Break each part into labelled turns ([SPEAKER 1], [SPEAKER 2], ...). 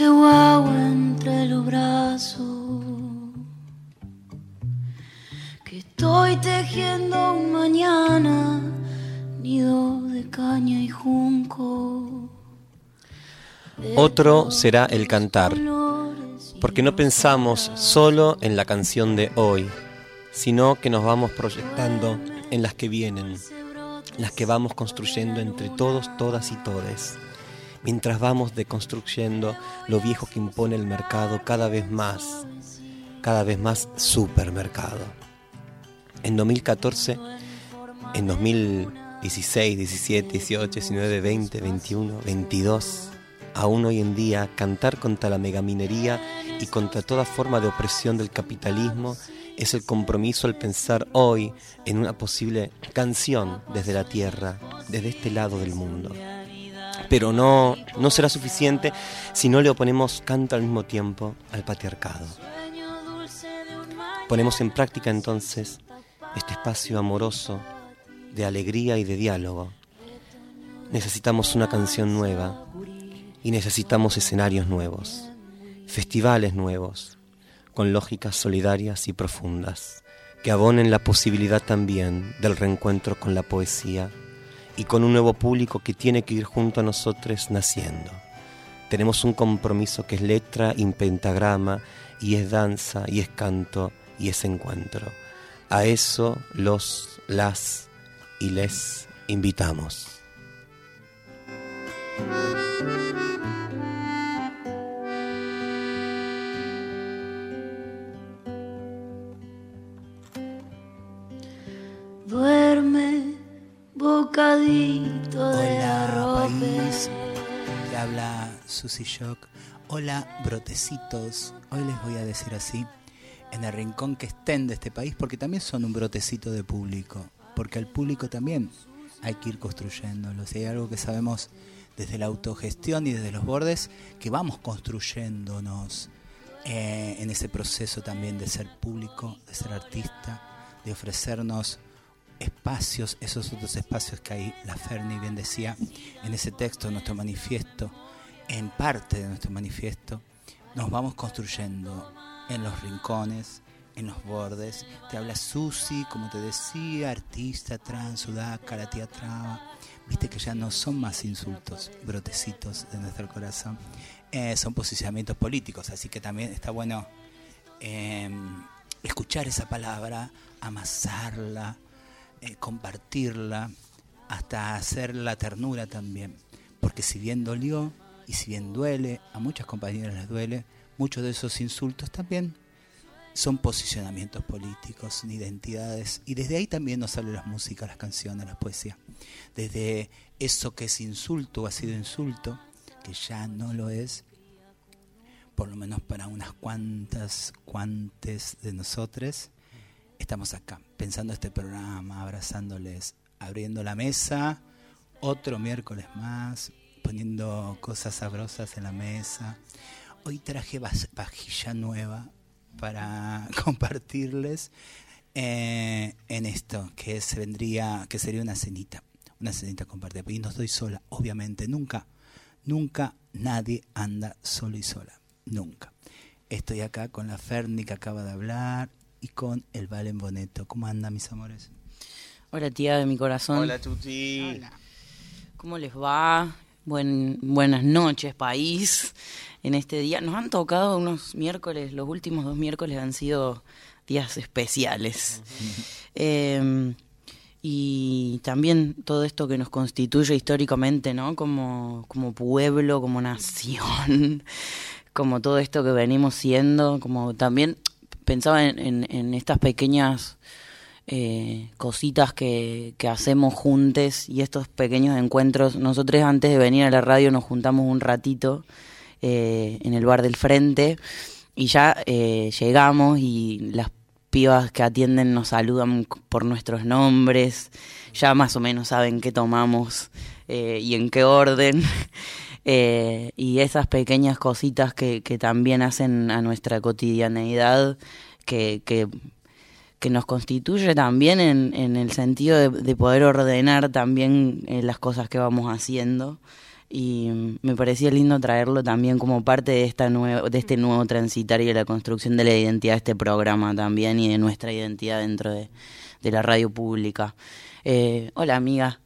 [SPEAKER 1] entre los brazos. Que estoy tejiendo mañana, nido de caña y junco.
[SPEAKER 2] Otro será el cantar, porque no pensamos solo en la canción de hoy, sino que nos vamos proyectando en las que vienen, las que vamos construyendo entre todos, todas y todes, mientras vamos deconstruyendo lo viejo que impone el mercado cada vez más, cada vez más supermercado. En 2014, en 2016, 17, 18, 19, 20, 21, 22, aún hoy en día cantar contra la megaminería y contra toda forma de opresión del capitalismo es el compromiso al pensar hoy en una posible canción desde la tierra, desde este lado del mundo. Pero no, no será suficiente si no le oponemos canto al mismo tiempo al patriarcado. Ponemos en práctica entonces este espacio amoroso de alegría y de diálogo. Necesitamos una canción nueva y necesitamos escenarios nuevos, festivales nuevos, con lógicas solidarias y profundas, que abonen la posibilidad también del reencuentro con la poesía y con un nuevo público que tiene que ir junto a nosotros naciendo. Tenemos un compromiso que es letra y pentagrama, y es danza, y es canto, y es encuentro. A eso los, las y les invitamos.
[SPEAKER 1] De
[SPEAKER 3] Hola, país. Le habla Susy Shock. Hola, brotecitos. Hoy les voy a decir así, en el rincón que estén de este país, porque también son un brotecito de público. Porque al público también hay que ir construyéndolo. Si hay algo que sabemos desde la autogestión y desde los bordes, que vamos construyéndonos eh, en ese proceso también de ser público, de ser artista, de ofrecernos espacios, esos otros espacios que ahí la Ferni bien decía en ese texto, nuestro manifiesto, en parte de nuestro manifiesto, nos vamos construyendo en los rincones, en los bordes. Te habla Susi, como te decía, artista, trans, sudaca, la tía traba. Viste que ya no son más insultos, brotecitos de nuestro corazón. Eh, son posicionamientos políticos, así que también está bueno eh, escuchar esa palabra, amasarla, eh, compartirla, hasta hacer la ternura también. Porque si bien dolió y si bien duele, a muchas compañeras les duele, muchos de esos insultos también son posicionamientos políticos, identidades. Y desde ahí también nos salen las músicas, las canciones, la poesía. Desde eso que es insulto o ha sido insulto, que ya no lo es, por lo menos para unas cuantas, cuantes de nosotros, estamos acá, pensando este programa, abrazándoles, abriendo la mesa, otro miércoles más, poniendo cosas sabrosas en la mesa. Hoy traje vajilla nueva para compartirles eh, en esto, que se vendría, que sería una cenita, una cenita compartida. Y no estoy sola, obviamente, nunca, nunca nadie anda solo y sola, nunca. Estoy acá con la Ferni que acaba de hablar y con el Valen Boneto. ¿Cómo andan mis amores?
[SPEAKER 4] Hola tía de mi corazón.
[SPEAKER 2] Hola Tuti.
[SPEAKER 4] ¿Cómo les va? Buen, buenas noches, país. En este día nos han tocado unos miércoles, los últimos dos miércoles han sido días especiales. Eh, y también todo esto que nos constituye históricamente, ¿no? Como, como pueblo, como nación, como todo esto que venimos siendo, como también pensaba en, estas pequeñas eh, cositas que, hacemos juntos y estos pequeños encuentros. Nosotros antes de venir a la radio nos juntamos un ratito eh, en el bar del frente y ya eh, llegamos y las pibas que atienden nos saludan por nuestros nombres, ya más o menos saben qué tomamos eh, y en qué orden. Eh, y esas pequeñas cositas que, que también hacen a nuestra cotidianeidad, que, que nos constituye también en, en el sentido de, de poder ordenar también eh, las cosas que vamos haciendo. y me parecía lindo traerlo también como parte de esta nuevo, de este nuevo transitario de la construcción de la identidad de este programa también y de nuestra identidad dentro de, la radio pública. Eh, hola amiga.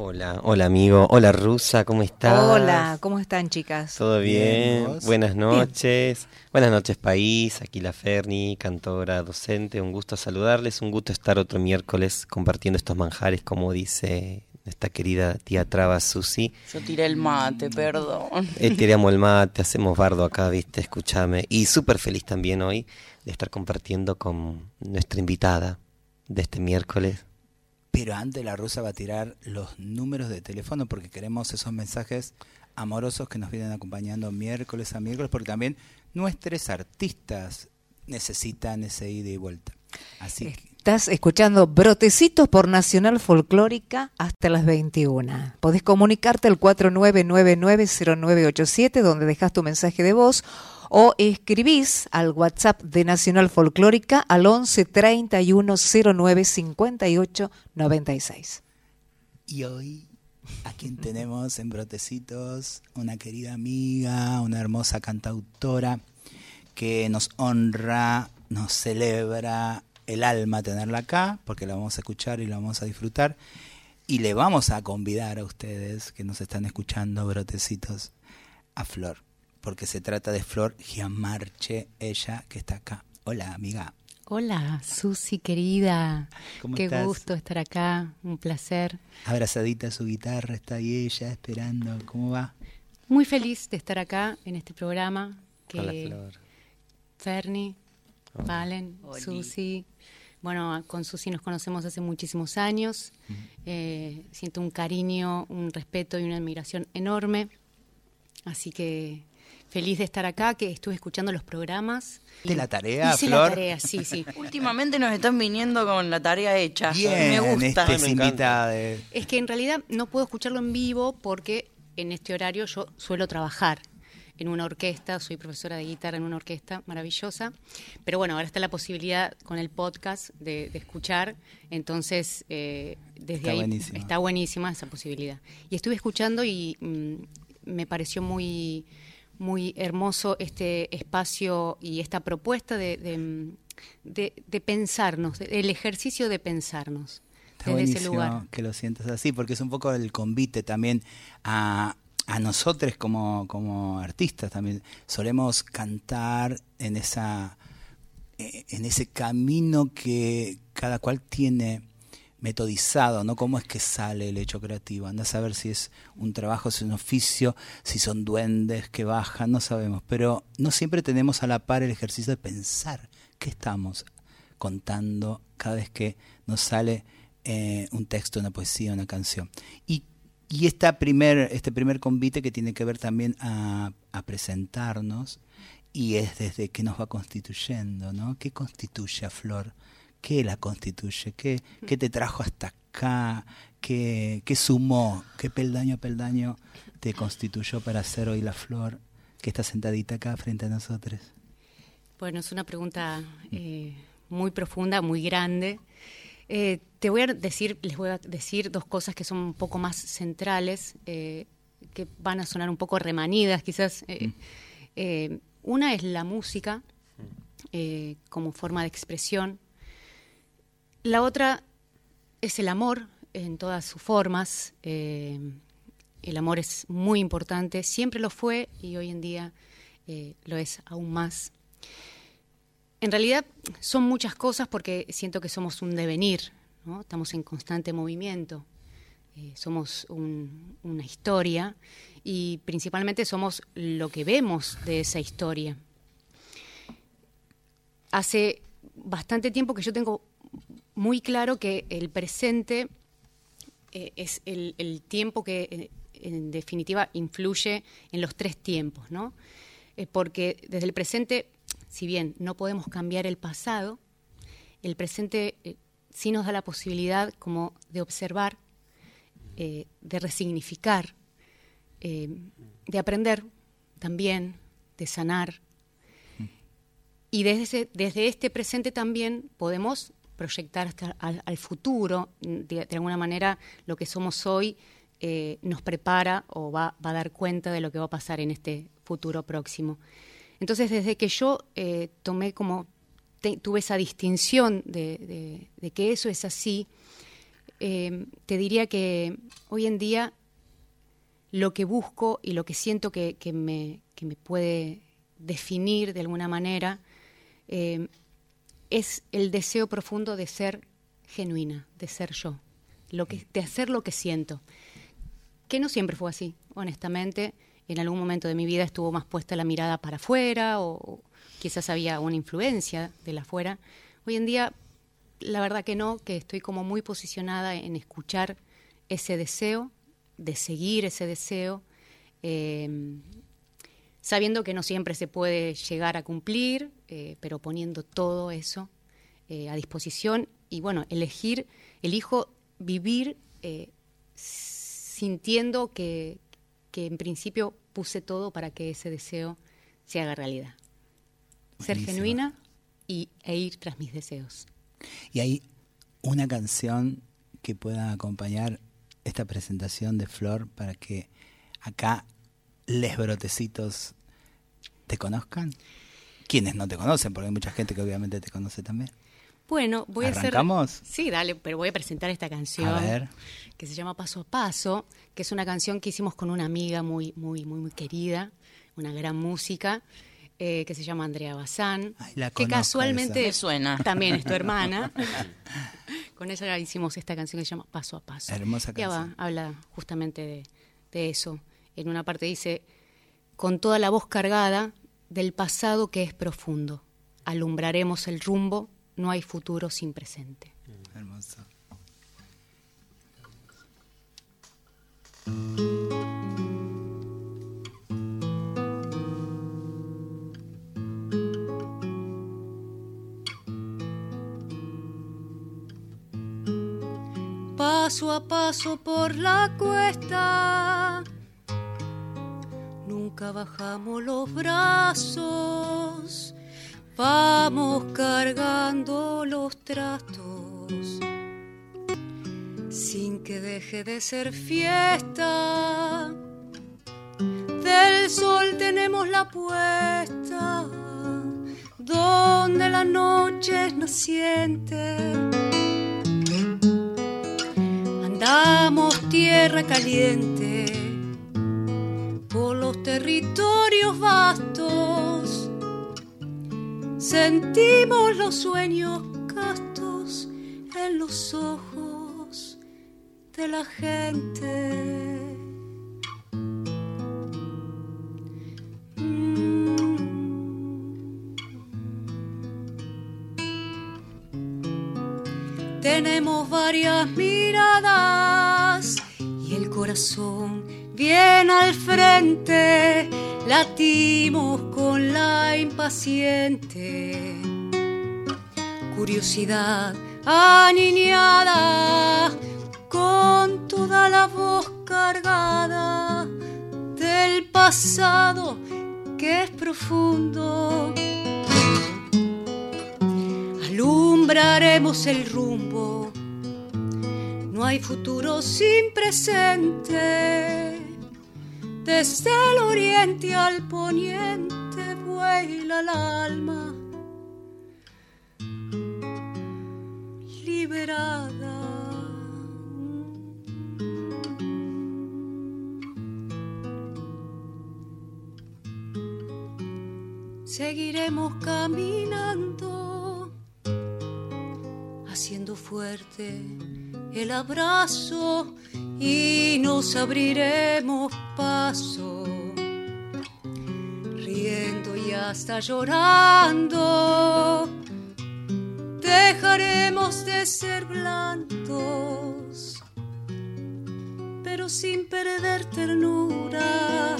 [SPEAKER 2] Hola, hola amigo, hola Rusa, ¿cómo estás?
[SPEAKER 5] Hola, ¿cómo están chicas?
[SPEAKER 2] ¿Todo bien? Buenas noches. Buenas noches país, aquí la Ferni, cantora, docente, un gusto saludarles, un gusto estar otro miércoles compartiendo estos manjares como dice esta querida tía Traba Susi.
[SPEAKER 4] Yo tiré el mate, perdón.
[SPEAKER 2] Eh, tiramos el mate, hacemos bardo acá, viste, escúchame. Y súper feliz también hoy de estar compartiendo con nuestra invitada de este miércoles.
[SPEAKER 3] Pero antes la rusa va a tirar los números de teléfono porque queremos esos mensajes amorosos que nos vienen acompañando miércoles a miércoles, porque también nuestros artistas necesitan ese ida y vuelta. Así que
[SPEAKER 5] Estás escuchando Brotecitos por Nacional Folclórica hasta las 21. Podés comunicarte al 49990987 donde dejas tu mensaje de voz o escribís al WhatsApp de Nacional Folclórica al 11 31 09 58 96.
[SPEAKER 3] Y hoy, ¿a quién tenemos en Brotecitos? Una querida amiga, una hermosa cantautora que nos honra, nos celebra el alma tenerla acá, porque la vamos a escuchar y la vamos a disfrutar. Y le vamos a convidar a ustedes que nos están escuchando, brotecitos, a Flor, porque se trata de Flor Giamarche, ella que está acá. Hola, amiga.
[SPEAKER 6] Hola, Susi querida. Qué gusto estar acá, un placer.
[SPEAKER 3] Abrazadita a su guitarra, está ahí ella esperando. ¿Cómo va?
[SPEAKER 6] Muy feliz de estar acá en este programa. Que
[SPEAKER 2] Hola, Flor.
[SPEAKER 6] Ferni, Valen, Susi, bueno, con Susi nos conocemos hace muchísimos años. Eh, siento un cariño, un respeto y una admiración enorme. Así que feliz de estar acá, que estuve escuchando los programas.
[SPEAKER 3] ¿De la tarea,
[SPEAKER 6] Hice
[SPEAKER 3] Flor?
[SPEAKER 6] la tarea, sí, sí.
[SPEAKER 4] Últimamente nos están viniendo con la tarea hecha.
[SPEAKER 3] Bien,
[SPEAKER 4] me gusta.
[SPEAKER 3] este
[SPEAKER 2] Me
[SPEAKER 3] invita de...
[SPEAKER 6] Es que en realidad no puedo escucharlo en vivo porque en este horario yo suelo trabajar en una orquesta, soy profesora de guitarra en una orquesta maravillosa, pero bueno, ahora está la posibilidad con el podcast de, de escuchar, entonces eh, desde
[SPEAKER 3] Está
[SPEAKER 6] ahí
[SPEAKER 3] buenísimo.
[SPEAKER 6] está buenísima esa posibilidad. Y estuve escuchando y mm, me pareció muy, muy hermoso este espacio y esta propuesta de, de, mm, de- de pensarnos, el ejercicio de pensarnos
[SPEAKER 3] Está
[SPEAKER 6] desde ese
[SPEAKER 3] buenísimo
[SPEAKER 6] lugar.
[SPEAKER 3] que lo sientas así, porque es un poco el convite también a, a nosotros como, como artistas también. Solemos cantar en esa eh, en ese camino que cada cual tiene metodizado, ¿no? ¿Cómo es que sale el hecho creativo? Anda a saber si es un trabajo, si es un oficio, si son duendes que bajan, no sabemos. Pero no siempre tenemos a la par el ejercicio de pensar qué estamos contando cada vez que nos sale eh, un texto, una poesía, una canción. Y, y esta primer, este primer convite que tiene que ver también a, presentarnos y es desde que nos va constituyendo, ¿no? ¿Qué constituye a Flor? ¿Qué la constituye? ¿Qué, qué te trajo hasta acá? ¿Qué, ¿Qué sumó? ¿Qué peldaño a peldaño te constituyó para ser hoy la Flor que está sentadita acá frente a nosotros?
[SPEAKER 6] Bueno, es una pregunta eh, muy profunda, muy grande. Eh, te voy a decir, les voy a decir dos cosas que son un poco más centrales, eh, que van a sonar un poco remanidas, quizás. Eh, eh, una es la música como forma de expresión. La otra es el amor en todas sus formas. El amor es muy importante, siempre lo fue y hoy en día lo es aún más. En realidad son muchas cosas porque siento que somos un devenir, ¿no? estamos en constante movimiento, eh, somos un- una historia y principalmente somos lo que vemos de esa historia. Hace bastante tiempo que yo tengo muy claro que el presente eh, es el, el tiempo que eh, en definitiva influye en los tres tiempos, ¿no? Eh, porque desde el presente, si bien no podemos cambiar el pasado, el presente eh, sí nos da la posibilidad como de observar, eh, de resignificar, eh, de aprender también, de sanar. Y desde, desde este presente también podemos proyectar hasta al, futuro, de, de alguna manera, lo que somos hoy, nos prepara o va, va, a dar cuenta de lo que va a pasar en este futuro próximo. Entonces, desde que yo eh, tomé como, tuve esa distinción de, que eso es así, eh, te diría que hoy en día lo que busco y lo que siento que, me, me, puede definir de alguna manera es el deseo profundo de ser genuina, de ser yo, que, de hacer lo que siento. Que no siempre fue así, honestamente. En algún momento de mi vida estuvo más puesta la mirada para afuera o, quizás había una influencia de la afuera. Hoy en día, la verdad que no, que estoy como muy posicionada en escuchar ese deseo, de seguir ese deseo, em, sabiendo que no siempre se puede llegar a cumplir, eh, pero poniendo todo eso eh, a disposición y bueno, elegir, elijo vivir eh, sintiendo que, en principio puse todo para que ese deseo se haga realidad. Ser genuina y, e ir tras mis deseos.
[SPEAKER 3] Y hay una canción que pueda acompañar esta presentación de Flor para que acá les brotecitos te conozcan. Quienes no te conocen, porque hay mucha gente que obviamente te conoce también.
[SPEAKER 6] Bueno, voy
[SPEAKER 3] a
[SPEAKER 6] hacer. Sí, dale, pero voy a presentar esta canción.
[SPEAKER 3] A ver.
[SPEAKER 6] Que se llama Paso a Paso, que es una canción que hicimos con una amiga muy, muy, muy, muy querida, una gran música. Eh, que se llama Andrea Bazán, que casualmente
[SPEAKER 4] suena.
[SPEAKER 6] también es tu hermana. Con ella hicimos esta canción que se llama Paso a Paso.
[SPEAKER 3] Hermosa canción.
[SPEAKER 6] habla justamente de, de, eso. En una parte dice, con toda la voz cargada del pasado que es profundo, alumbraremos el rumbo no hay futuro sin presente.
[SPEAKER 3] Hermoso.
[SPEAKER 1] Paso a paso por la cuesta, nunca bajamos los brazos Vamos cargando los trastos sin que deje de ser fiesta. Del sol tenemos la puesta, donde la noche es naciente. Andamos tierra caliente por los territorios vastos Sentimos los sueños castos en los ojos de la gente. Mm. Tenemos varias miradas y el corazón bien al frente latimos con la impaciente curiosidad aniñada con toda la voz cargada del pasado que es profundo. Alumbraremos el rumbo, no hay futuro sin presente desde el oriente al poniente vuela el alma liberada. Seguiremos caminando, haciendo fuerte el abrazo y nos abriremos paso, riendo y hasta llorando. Dejaremos de ser blandos, pero sin perder ternura.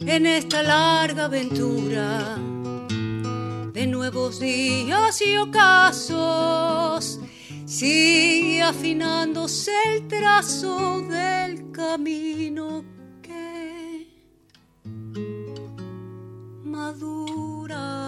[SPEAKER 1] En esta larga aventura de nuevos días y ocasos sigue afinándose el trazo del camino que madura.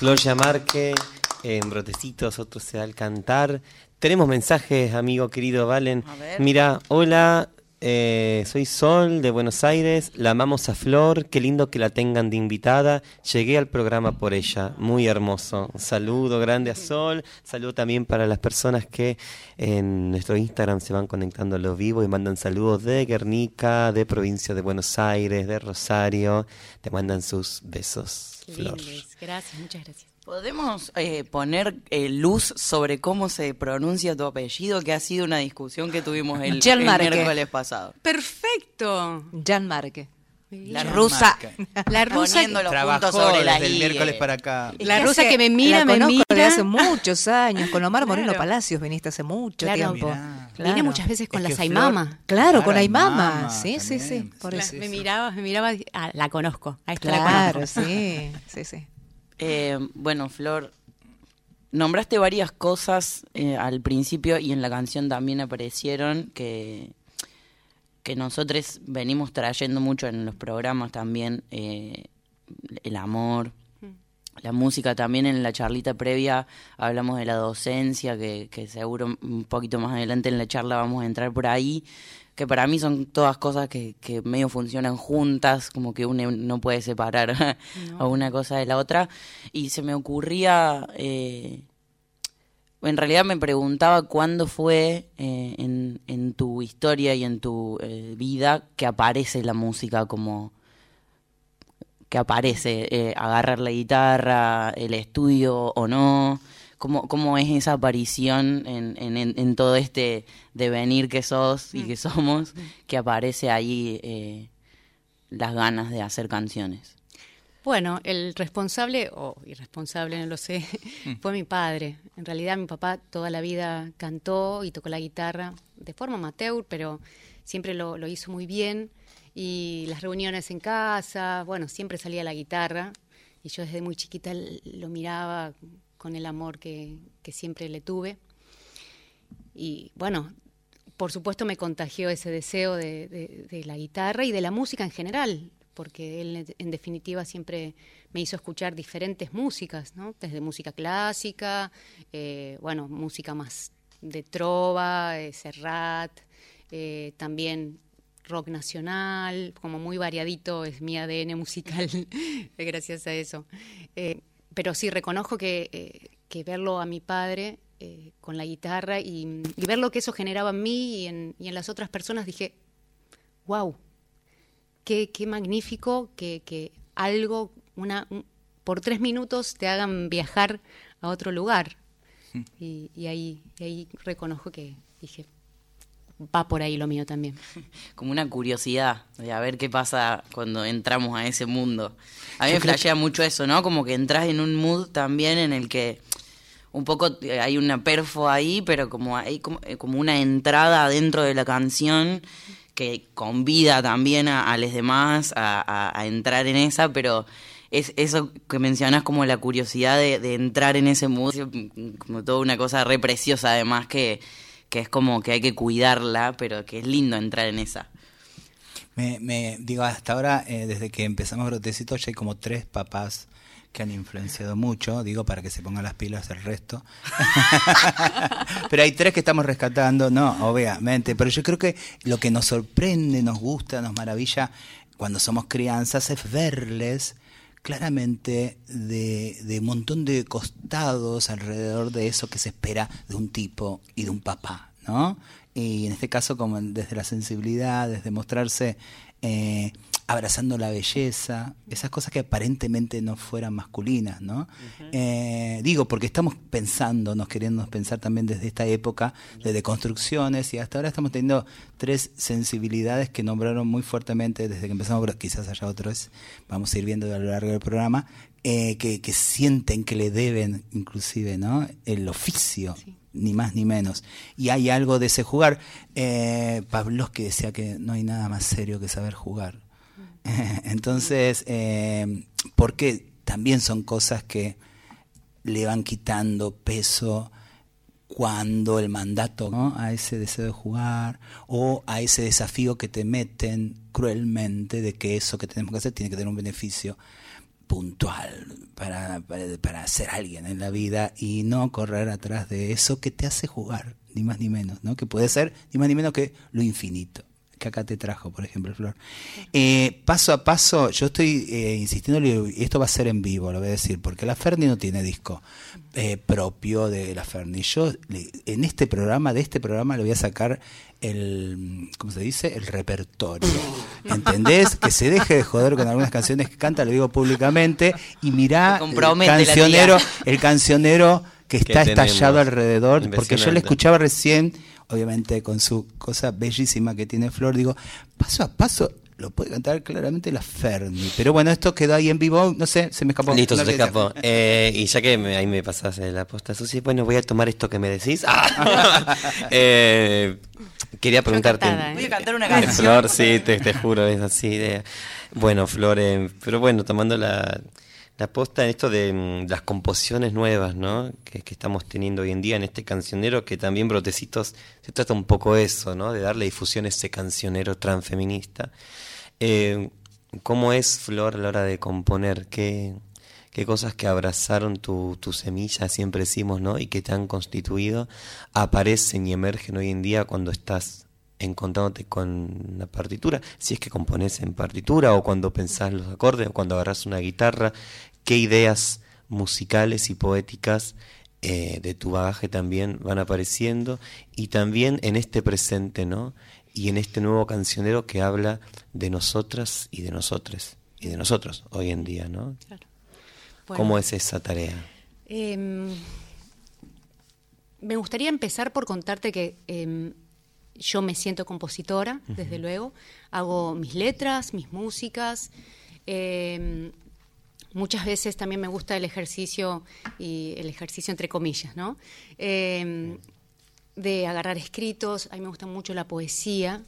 [SPEAKER 2] Flor Yamarque, en Brotecitos, otro se da al cantar. Tenemos mensajes, amigo querido Valen. Mira, hola, eh, soy Sol de Buenos Aires, la amamos a Flor, qué lindo que la tengan de invitada. Llegué al programa por ella, muy hermoso. Un saludo grande a Sol, saludo también para las personas que en nuestro Instagram se van conectando a lo vivo y mandan saludos de Guernica, de provincia de Buenos Aires, de Rosario. Te mandan sus besos, Flor.
[SPEAKER 6] lindes. Gracias, muchas gracias.
[SPEAKER 4] ¿Podemos eh, poner eh, luz sobre cómo se pronuncia tu apellido? Que ha sido una discusión que tuvimos el, el miércoles pasado.
[SPEAKER 6] Perfecto.
[SPEAKER 5] Jan Marque.
[SPEAKER 4] La rusa.
[SPEAKER 6] La rusa,
[SPEAKER 3] Trabajó
[SPEAKER 4] sobre la
[SPEAKER 3] desde el miércoles para acá.
[SPEAKER 6] la
[SPEAKER 5] que
[SPEAKER 6] rusa
[SPEAKER 5] hace-
[SPEAKER 6] que me mira,
[SPEAKER 5] la
[SPEAKER 6] me mira.
[SPEAKER 5] de hace muchos años. Con Omar Moreno
[SPEAKER 6] Claro.
[SPEAKER 5] Palacios viniste hace mucho
[SPEAKER 6] Claro.
[SPEAKER 5] tiempo.
[SPEAKER 3] Mirá.
[SPEAKER 5] Claro.
[SPEAKER 6] Vine muchas veces con
[SPEAKER 3] Es
[SPEAKER 6] la
[SPEAKER 3] que Flor-.
[SPEAKER 5] Claro, con. Aymama Sí, sí, sí. Por eso.
[SPEAKER 6] me miraba, me miraba, ah, la conozco, a esta la
[SPEAKER 5] Claro,
[SPEAKER 6] conozco.
[SPEAKER 5] sí, sí, sí.
[SPEAKER 4] Eh, bueno, Flor, nombraste varias cosas eh, al principio y en la canción también aparecieron que, que nosotros venimos trayendo mucho en los programas también, eh, el amor, la música también. En la charlita previa hablamos de la docencia, que, que seguro un poquito más adelante en la charla vamos a entrar por ahí, que para mí son todas cosas que, que medio funcionan juntas, como que uno no puede separar a una cosa de la otra. Y se me ocurría, eh, en realidad me preguntaba cuándo fue eh, en, en tu historia y en tu eh, vida que aparece la música como que aparece, eh, agarrar la guitarra, el estudio o no, cómo, cómo es esa aparición en, en, en- todo este devenir que sos y que somos, que aparece ahí las ganas de hacer canciones.
[SPEAKER 6] Bueno, el responsable, o irresponsable, no lo sé, fue mi padre. En realidad mi papá toda la vida cantó y tocó la guitarra de forma amateur, pero siempre lo, lo hizo muy bien. Y las reuniones en casa, bueno, siempre salía la guitarra. Y yo desde muy chiquita lo miraba con el amor que, que siempre le tuve. Y bueno, por supuesto me contagió ese deseo de, de- de la guitarra y de la música en general, porque él en definitiva siempre me hizo escuchar diferentes músicas, ¿no? Desde música clásica, eh, bueno, música más de trova, eh, Serrat, eh, también rock nacional, como muy variadito es mi ADN musical, gracias a eso. Pero sí, reconozco que, verlo a mi padre con la guitarra y, y ver lo que eso generaba en mí y en, y en las otras personas, dije, wow, qué, qué magnífico que, que algo, una, un- por tres minutos te hagan viajar a otro lugar. Y, y ahí, y ahí reconozco que dije, va por ahí lo mío también.
[SPEAKER 4] Como una curiosidad de a ver qué pasa cuando entramos a ese mundo. A mí me flashea mucho eso, ¿no? Como que entras en un mood también en el que un poco eh, hay una perfo ahí, pero como hay como, eh, como una entrada dentro de la canción que convida también a, los demás a, entrar en esa, pero es eso que mencionas como la curiosidad de, de entrar en ese mood, como toda una cosa re preciosa además que, que es como que hay que cuidarla, pero que es lindo entrar en esa.
[SPEAKER 3] Me, me digo, hasta ahora, eh, desde que empezamos Brotecito, ya hay como tres papás que han influenciado mucho, digo, para que se pongan las pilas el resto. pero hay tres que estamos rescatando, no, obviamente, pero yo creo que lo que nos sorprende, nos gusta, nos maravilla cuando somos crianzas es verles claramente de, de montón de costados alrededor de eso que se espera de un tipo y de un papá, ¿no? Y en este caso, como desde la sensibilidad, desde mostrarse eh, abrazando la belleza, esas cosas que aparentemente no fueran masculinas, ¿no? Eh, digo, porque estamos pensando, nos queriendo pensar también desde esta época de deconstrucciones y hasta ahora estamos teniendo tres sensibilidades que nombraron muy fuertemente desde que empezamos, pero quizás haya otros, vamos a ir viendo a lo largo del programa, eh, que, que sienten que le deben inclusive, ¿no? El oficio. Ni más ni menos. Y hay algo de ese jugar. Eh, Pavlovsky decía que no hay nada más serio que saber jugar. Entonces, eh, porque también son cosas que le van quitando peso cuando el mandato ¿no? a ese deseo de jugar o a ese desafío que te meten cruelmente de que eso que tenemos que hacer tiene que tener un beneficio puntual para, para, ser alguien en la vida y no correr atrás de eso que te hace jugar, ni más ni menos, ¿no? Que puede ser ni más ni menos que lo infinito que acá te trajo, por ejemplo, Flor. Eh, paso a paso, yo estoy eh, insistiendo, y esto va a ser en vivo, lo voy a decir, porque la Ferni no tiene disco eh, propio de la Ferni. Yo en este programa, de este programa, le voy a sacar el, ¿cómo se dice? El repertorio. ¿Entendés? Que se deje de joder con algunas canciones que canta, lo digo públicamente, y mirá el cancionero, el cancionero que está estallado alrededor, porque yo le escuchaba recién obviamente con su cosa bellísima que tiene Flor, digo, paso a paso lo puede cantar claramente la Ferni. Pero bueno, esto quedó ahí en vivo, no sé, se me escapó.
[SPEAKER 2] Listo, se escapó. Eh, y ya que ahí me pasas la posta, Susi, bueno, voy a tomar esto que me decís. Ah. Eh, quería preguntarte.
[SPEAKER 4] ¿eh? Voy a cantar una canción.
[SPEAKER 2] Flor, sí, te, te juro, es así. De, bueno, Flor, pero bueno, tomando la la posta en esto de, mm, las composiciones nuevas, ¿no? Que, estamos teniendo hoy en día en este cancionero, que también Brotecitos se trata un poco eso, ¿no? De darle difusión a ese cancionero transfeminista. Eh, ¿Cómo es, Flor, a la hora de componer? ¿Qué, qué cosas que abrazaron tu, tu, semilla, siempre decimos, ¿no? Y que te han constituido, aparecen y emergen hoy en día cuando estás encontrándote con la partitura, si es que compones en partitura o cuando pensás los acordes o cuando agarras una guitarra, qué ideas musicales y poéticas eh, de tu bagaje también van apareciendo y también en este presente, ¿no? Y en este nuevo cancionero que habla de nosotras y de nosotros y de nosotros hoy en día, ¿no? Claro. ¿Cómo es esa tarea? Em,
[SPEAKER 6] me gustaría empezar por contarte que em, yo me siento compositora, desde luego. Hago mis letras, mis músicas. Em, muchas veces también me gusta el ejercicio, y el ejercicio entre comillas, ¿no? Em, de agarrar escritos, a mí me gusta mucho la poesía.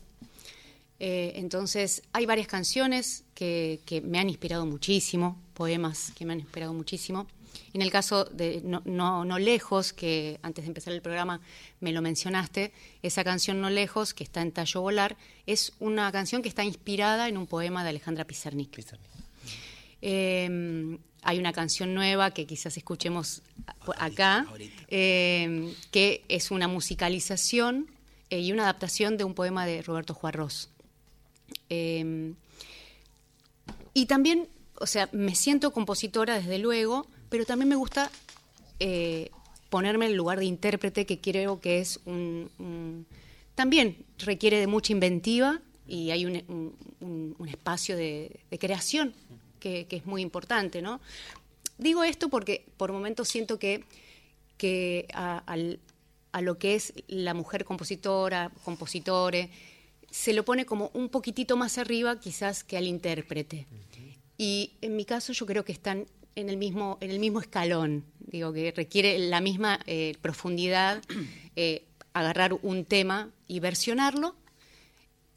[SPEAKER 6] Eh, entonces, hay varias canciones que, me han inspirado muchísimo, poemas que me han inspirado muchísimo. En el caso de no, no, Lejos, que antes de empezar el programa me lo mencionaste, esa canción No Lejos, que está en Tallo Volar, es una canción que está inspirada en un poema de Alejandra Pizarnik. Em, hay una canción nueva que quizás escuchemos acá, em, que es una musicalización eh, y una adaptación de un poema de Roberto Juarros. Em, y también, o sea, me siento compositora desde luego, pero también me gusta eh, ponerme en el lugar de intérprete, que creo que es un, también requiere de mucha inventiva y hay un, espacio de creación que, es muy importante, ¿no? Digo esto porque por momentos siento que, que a, lo que es la mujer compositora, compositore, se lo pone como un poquitito más arriba quizás que al intérprete. Y en mi caso yo creo que están en el mismo, en el mismo escalón, digo, que requiere la misma eh, profundidad, eh, agarrar un tema y versionarlo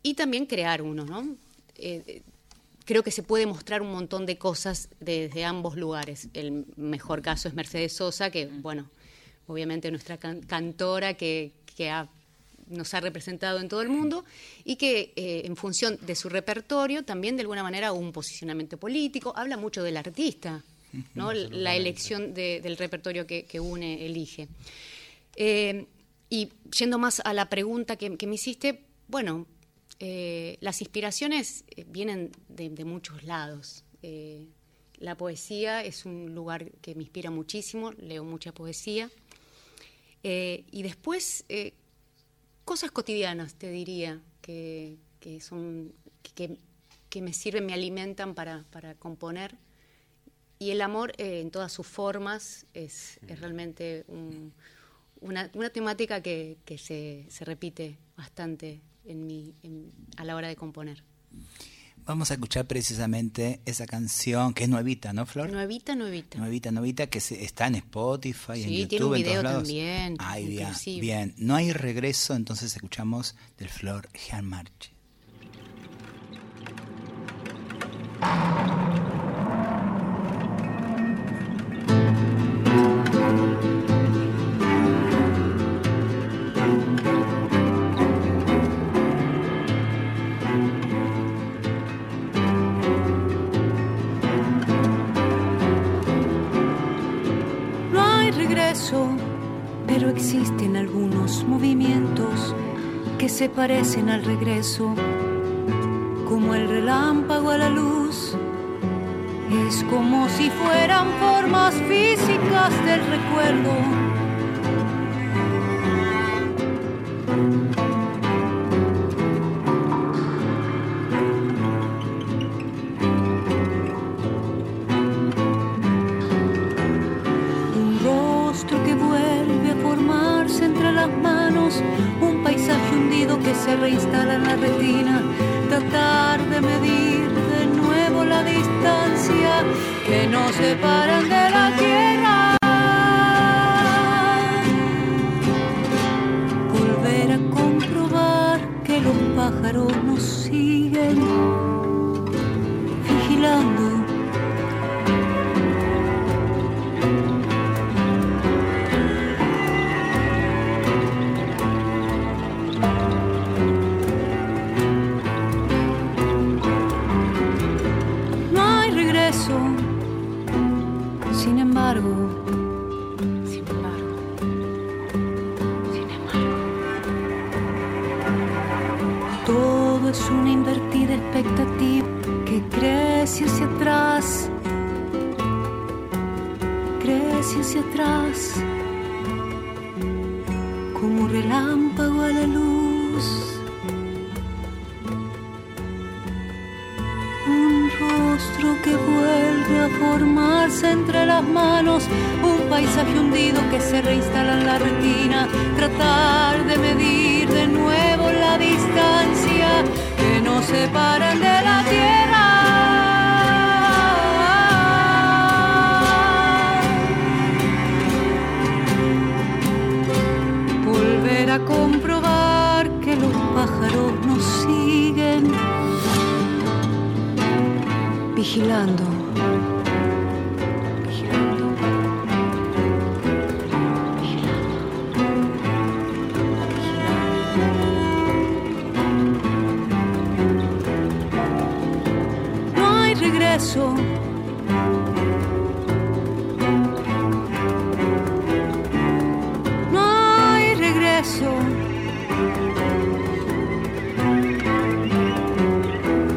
[SPEAKER 6] y también crear uno, ¿no? Eh, creo que se puede mostrar un montón de cosas desde ambos lugares. El mejor caso es Mercedes Sosa, que, bueno, obviamente nuestra cantora que, nos ha representado en todo el mundo y que eh, en función de su repertorio también de alguna manera un posicionamiento político, habla mucho del artista, ¿no? la elección del repertorio que, une, elige. Eh, y yendo más a la pregunta que me hiciste, bueno, eh, las inspiraciones eh, vienen de, muchos lados. Eh, la poesía es un lugar que me inspira muchísimo, leo mucha poesía. y después, cosas cotidianas, te diría, que, son, que, me sirven, me alimentan para, componer. Y el amor en todas sus formas es, realmente una, temática que, se, se repite bastante en mi, a la hora de componer.
[SPEAKER 3] Vamos a escuchar precisamente esa canción que es nuevita, ¿no, Flor?
[SPEAKER 6] Nuevita, nuevita.
[SPEAKER 3] Nuevita, nuevita, que está en Spotify, en YouTube,
[SPEAKER 6] tiene un video
[SPEAKER 3] en
[SPEAKER 6] también.
[SPEAKER 3] Ay, bien, bien. No hay regreso, entonces escuchamos del Flor Jean Marche.
[SPEAKER 1] Movimientos que se parecen al regreso, como el relámpago a la luz. Es como si fueran formas físicas del recuerdo. Se reinstala en la retina, tratar de medir de nuevo la distancia que nos separan de la tierra.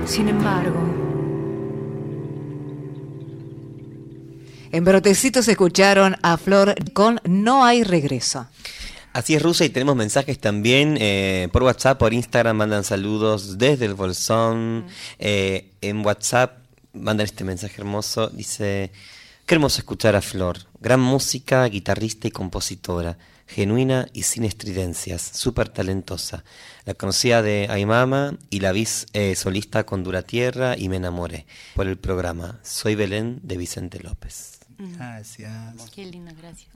[SPEAKER 1] Sin embargo, En
[SPEAKER 5] Brotecitos escucharon a Flor con No hay regreso.
[SPEAKER 2] Así es, Rusa, y tenemos mensajes también eh, por WhatsApp, por Instagram, mandan saludos desde el Bolsón. eh, en WhatsApp mandan este mensaje hermoso, dice, qué hermoso escuchar a Flor, gran música, guitarrista y compositora, genuina y sin estridencias, súper talentosa. La conocía de Aymama y la vi eh, solista con Dura Tierra y me enamoré por el programa Soy Belén de Vicente López.
[SPEAKER 3] Gracias.
[SPEAKER 6] Qué linda, gracias.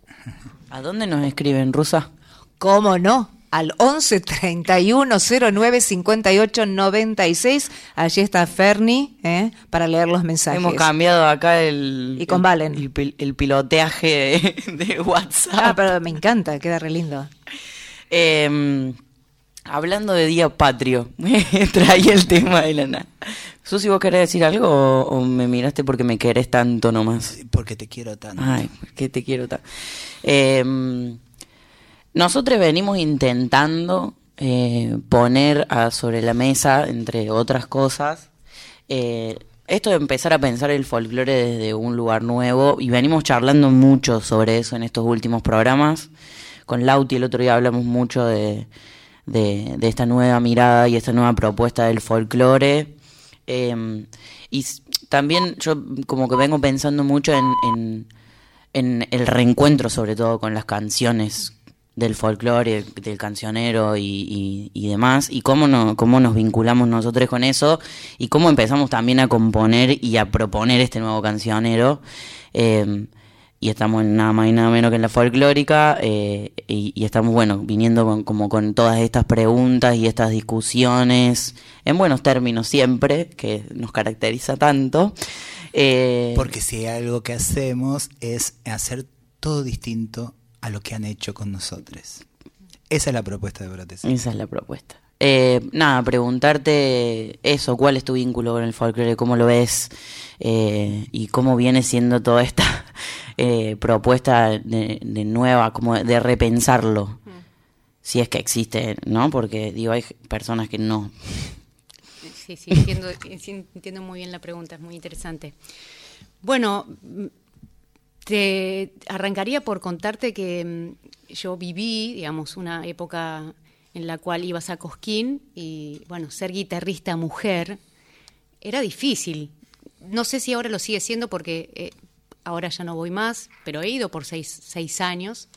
[SPEAKER 4] ¿A dónde nos escriben, Rusa?
[SPEAKER 5] ¿Cómo no? Al 11 31 09 58 96. Allí está Ferni ¿eh? para leer los mensajes.
[SPEAKER 4] Hemos cambiado acá el...
[SPEAKER 5] Y con
[SPEAKER 4] el-
[SPEAKER 5] Valen.
[SPEAKER 4] El, pil- el piloteaje de, de WhatsApp.
[SPEAKER 5] Ah, pero me encanta, queda re lindo.
[SPEAKER 4] Eh, hablando de Día Patrio, traía el tema de la nada. Susi, ¿vos querés decir algo o, o me miraste porque me querés tanto nomás?
[SPEAKER 3] Porque te quiero tanto.
[SPEAKER 4] Ay, que te quiero tanto. Eh, nosotros venimos intentando eh, poner a- sobre la mesa, entre otras cosas, eh, esto de empezar a pensar el folclore desde un lugar nuevo y venimos charlando mucho sobre eso en estos últimos programas. Con Lauti el otro día hablamos mucho de, esta nueva mirada y esta nueva propuesta del folclore. Eh, y también yo como que vengo pensando mucho en el reencuentro sobre todo con las canciones del folclore, del cancionero y, y- y demás, y cómo, no, cómo nos vinculamos nosotros con eso, y cómo empezamos también a componer y a proponer este nuevo cancionero. eh, y estamos nada más y nada menos que en la folclórica, eh, y, estamos, bueno, viniendo con, como con todas estas preguntas y estas discusiones, en buenos términos siempre, que nos caracteriza tanto. Eh,
[SPEAKER 3] Porque si algo que hacemos es hacer todo distinto a lo que han hecho con nosotros. Esa es la propuesta de Brotes.
[SPEAKER 4] Esa es la propuesta. Eh, nada, preguntarte eso, ¿cuál es tu vínculo con el folclore? ¿Cómo lo ves? Eh, y cómo viene siendo toda esta, eh, propuesta de, nueva, como de repensarlo. Si es que existe, ¿no? Porque digo, hay personas que no.
[SPEAKER 6] Sí, sí, entiendo, entiendo muy bien la pregunta, es muy interesante. Bueno, te arrancaría por contarte que mm, yo viví, digamos, una época en la cual ibas a Cosquín y, bueno, ser guitarrista mujer era difícil. No sé si ahora lo sigue siendo porque eh, ahora ya no voy más, pero he ido por seis, años.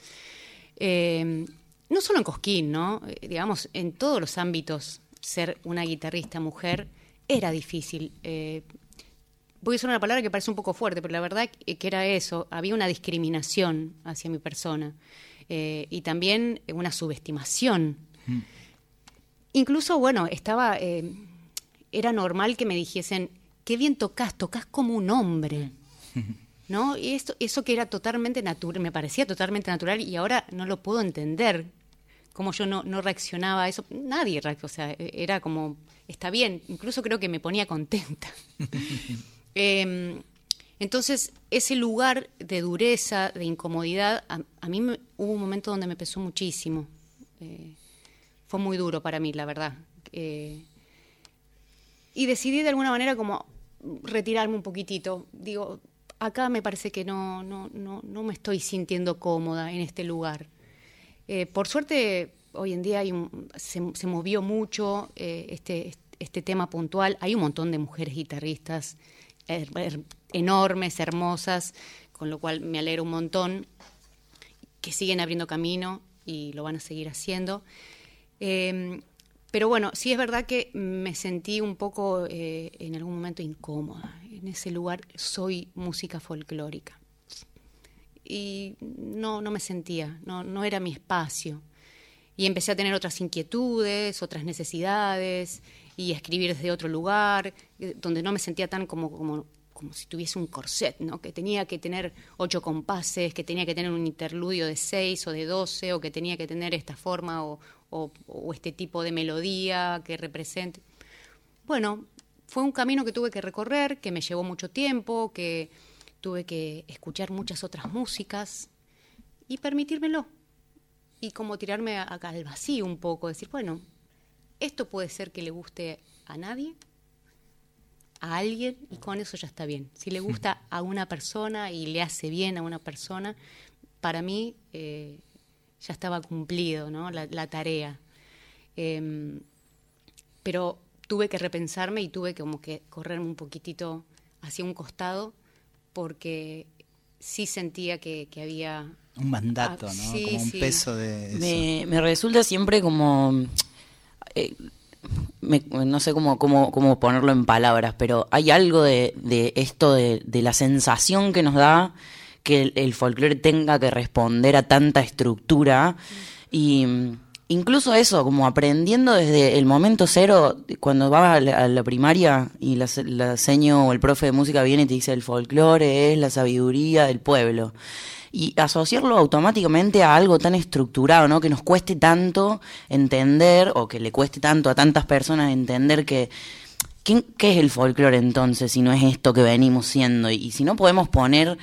[SPEAKER 6] Eh, no solo en Cosquín, ¿no? Eh, digamos, en todos los ámbitos ser una guitarrista mujer era difícil voy a usar una palabra que parece un poco fuerte, pero la verdad que era eso, había una discriminación hacia mi persona eh, y también una subestimación. Mm. Incluso, bueno, estaba, eh, era normal que me dijesen, qué bien tocas, tocas como un hombre. Mm. ¿No? Y esto, eso que era totalmente natural, me parecía totalmente natural y ahora no lo puedo entender. Cómo yo no, no reaccionaba a eso. Nadie, o sea, era como, está bien, incluso creo que me ponía contenta. Em, entonces, ese lugar de dureza, de incomodidad, a, mí hubo un momento donde me pesó muchísimo. Eh, fue muy duro para mí, la verdad. Eh, y decidí de alguna manera como retirarme un poquitito. Digo, acá me parece que no, no, no, no me estoy sintiendo cómoda en este lugar. Eh, por suerte, hoy en día hay se, se, movió mucho este, este tema puntual. Hay un montón de mujeres guitarristas enormes, hermosas, con lo cual me alegro un montón, que siguen abriendo camino y lo van a seguir haciendo. Em, pero bueno, sí es verdad que me sentí un poco eh, en algún momento incómoda. En ese lugar soy música folclórica. Y no, no me sentía, no, no era mi espacio. Y empecé a tener otras inquietudes, otras necesidades, y escribir desde otro lugar, eh, donde no me sentía tan como, como, como si tuviese un corset, ¿no? que tenía que tener ocho compases, que tenía que tener un interludio de seis o de doce, o que tenía que tener esta forma o, o, este tipo de melodía que represente. Bueno, fue un camino que tuve que recorrer, que me llevó mucho tiempo, que tuve que escuchar muchas otras músicas y permitírmelo. Y como tirarme acá al vacío un poco, decir, bueno, esto puede ser que le guste a nadie, a alguien, y con eso ya está bien. Si le gusta a una persona y le hace bien a una persona, para mí eh, ya estaba cumplido ¿no? la, tarea. Em, pero tuve que repensarme y tuve que como que correrme un poquitito hacia un costado porque sí sentía que, había...
[SPEAKER 3] Un mandato, ¿no? como un peso de...
[SPEAKER 4] me, resulta siempre como eh, no sé cómo, cómo, cómo, ponerlo en palabras, pero hay algo de, de esto de, de, la sensación que nos da que el, folclore tenga que responder a tanta estructura. Y mm, incluso eso, como aprendiendo desde el momento cero, cuando vas a la, primaria y la, la seño o el profe de música viene y te dice el folclore es la sabiduría del pueblo y asociarlo automáticamente a algo tan estructurado, ¿no? Que nos cueste tanto entender o que le cueste tanto a tantas personas entender que ¿qué, es el folclore entonces si no es esto que venimos siendo? y si no podemos poner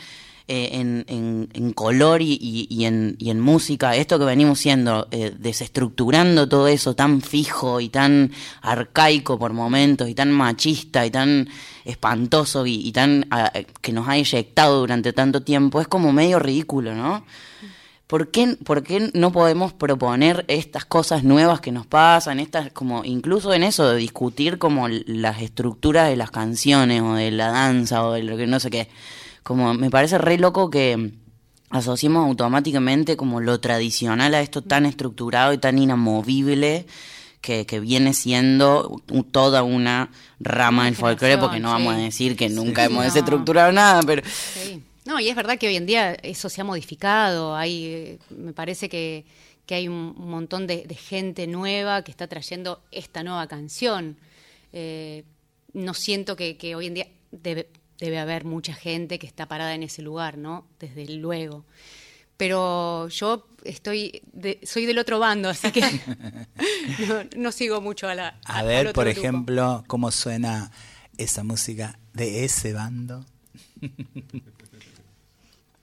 [SPEAKER 4] eh, en, en, color y, y, en, y, en, música, esto que venimos siendo, eh, desestructurando todo eso tan fijo y tan arcaico por momentos y tan machista y tan espantoso y, tan ah, que nos ha inyectado durante tanto tiempo, es como medio ridículo, ¿no? ¿Por qué, ¿Por qué no podemos proponer estas cosas nuevas que nos pasan, estas como incluso en eso de discutir como las estructuras de las canciones o de la danza o de lo que no sé qué? Como me parece re loco que asociemos automáticamente como lo tradicional a esto tan estructurado y tan inamovible que, que viene siendo toda una rama del folclore, porque no vamos a decir que nunca hemos desestructurado nada, pero...
[SPEAKER 6] No, y es verdad que hoy en día eso se ha modificado, hay, eh, me parece que, que hay un, montón de, gente nueva que está trayendo esta nueva canción. Eh, no siento que, que hoy en día debe, debe haber mucha gente que está parada en ese lugar, ¿no? Desde luego. Pero yo estoy, soy del otro bando, así que no, sigo mucho a la.
[SPEAKER 3] A, ver, por ejemplo, cómo suena esa música de ese bando.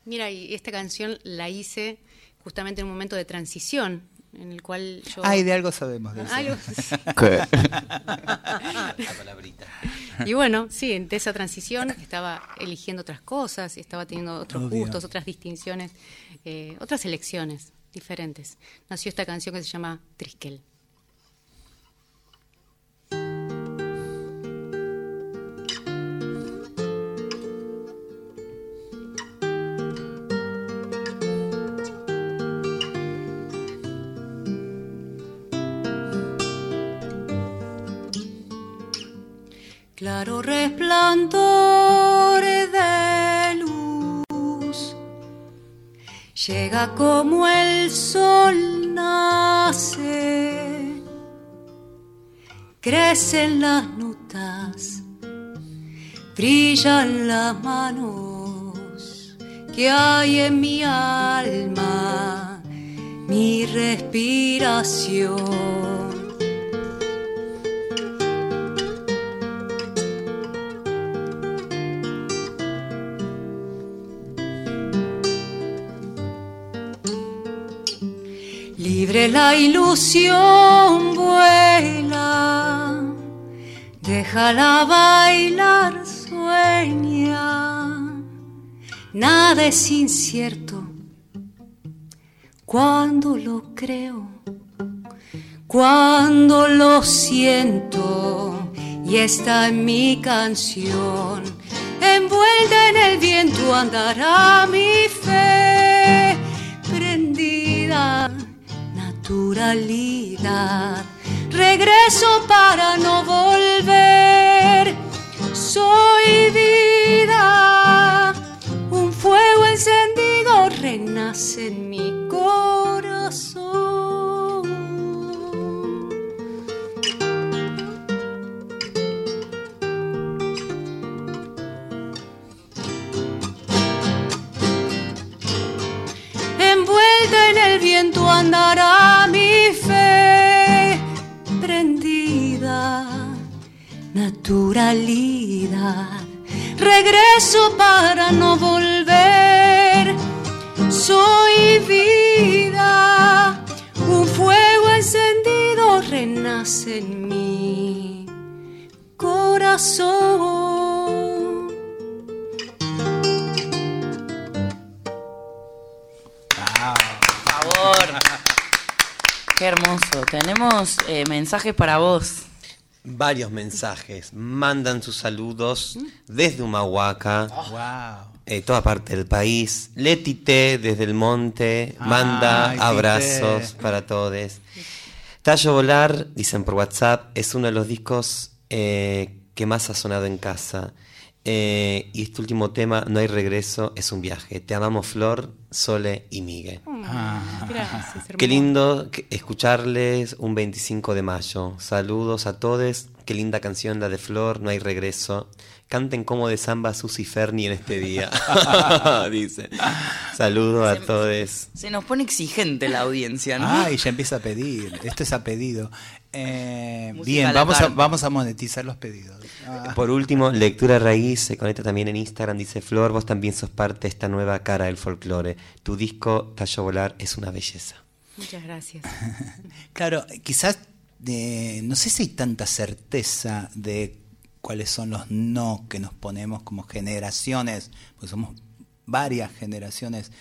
[SPEAKER 6] Mira, y esta canción la hice justamente en un momento de transición en el cual yo...
[SPEAKER 3] Ay, de algo sabemos de eso.
[SPEAKER 6] Algo-
[SPEAKER 2] La palabrita.
[SPEAKER 6] Y bueno, sí, de esa transición estaba eligiendo otras cosas, estaba teniendo otros
[SPEAKER 3] Obvio.
[SPEAKER 6] gustos, otras distinciones, eh, otras elecciones diferentes. Nació esta canción que se llama Triskel.
[SPEAKER 1] Claro resplandor de luz. Llega como el sol nace, crecen las notas, brillan las manos que hay en mi alma, mi respiración. Libre la ilusión vuela, déjala bailar, sueña. Nada es incierto cuando lo creo, cuando lo siento y está en mi canción. Envuelta en el viento andará mi fe prendida, naturalidad. Regreso para no volver. Soy vida, un fuego encendido renace en mi corazón. Envuelta en el viento andará naturalidad. Regreso para no volver. Soy vida, un fuego encendido renace en mi corazón.
[SPEAKER 4] Qué hermoso. Tenemos eh, mensajes para vos.
[SPEAKER 2] Varios mensajes. Mandan sus saludos desde Humahuaca,
[SPEAKER 3] Wow.
[SPEAKER 2] eh, toda parte del país. Leti T desde el monte manda
[SPEAKER 3] Ay,
[SPEAKER 2] abrazos para todos. Tallo Volar, dicen por WhatsApp, es uno de los discos eh, que más ha sonado en casa. Eh, y este último tema, No hay regreso, es un viaje. Te amamos Flor, Sole y Migue.
[SPEAKER 3] Ah.
[SPEAKER 6] Gracias,
[SPEAKER 2] Qué lindo escucharles un 25 de mayo. Saludos a todos. Qué linda canción la de Flor, No hay regreso. Canten como de samba Susi Ferni en este día. Dice. Saludos a todos.
[SPEAKER 4] Se nos pone exigente la audiencia, ¿no?
[SPEAKER 3] Ay, ya empieza a pedir. Esto es a pedido. Eh,
[SPEAKER 4] a
[SPEAKER 3] bien, vamos a, vamos a monetizar los pedidos. Ah.
[SPEAKER 2] Por último, Lectura Raíz se conecta también en Instagram. Dice Flor, vos también sos parte de esta nueva cara del folclore. Tu disco Tallo Volar es una belleza.
[SPEAKER 6] Muchas gracias.
[SPEAKER 3] Claro, quizás eh, no sé si hay tanta certeza de cuáles son los no que nos ponemos como generaciones, pues somos varias generaciones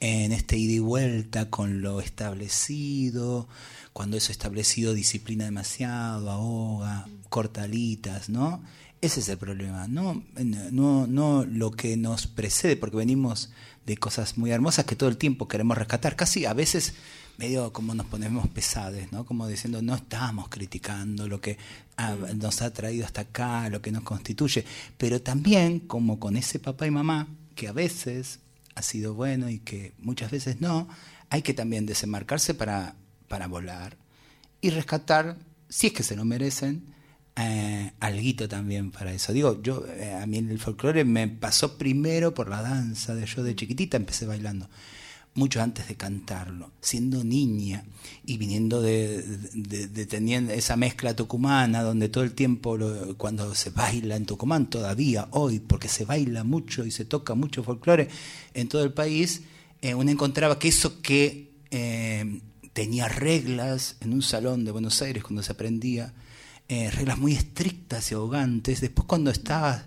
[SPEAKER 3] en este ida y vuelta con lo establecido, cuando eso establecido disciplina demasiado, ahoga, cortalitas, ¿no? Ese es el problema, no, no, no lo que nos precede, porque venimos de cosas muy hermosas que todo el tiempo queremos rescatar, casi a veces medio como nos ponemos pesades, ¿no? Como diciendo, no estamos criticando lo que nos ha traído hasta acá, lo que nos constituye, pero también como con ese papá y mamá, que a veces ha sido bueno y que muchas veces no, hay que también desembarcarse para, para volar y rescatar, si es que se lo merecen, eh, alguito también para eso. Digo, yo eh, a mí el folclore me pasó primero por la danza, de yo de chiquitita empecé bailando. mucho antes de cantarlo, siendo niña y viniendo de, de, teniendo esa mezcla tucumana, donde todo el tiempo cuando se baila en Tucumán, todavía hoy, porque se baila mucho y se toca mucho folclore en todo el país, eh, uno encontraba que eso que eh, tenía reglas en un salón de Buenos Aires cuando se aprendía, eh, reglas muy estrictas y ahogantes, después cuando estabas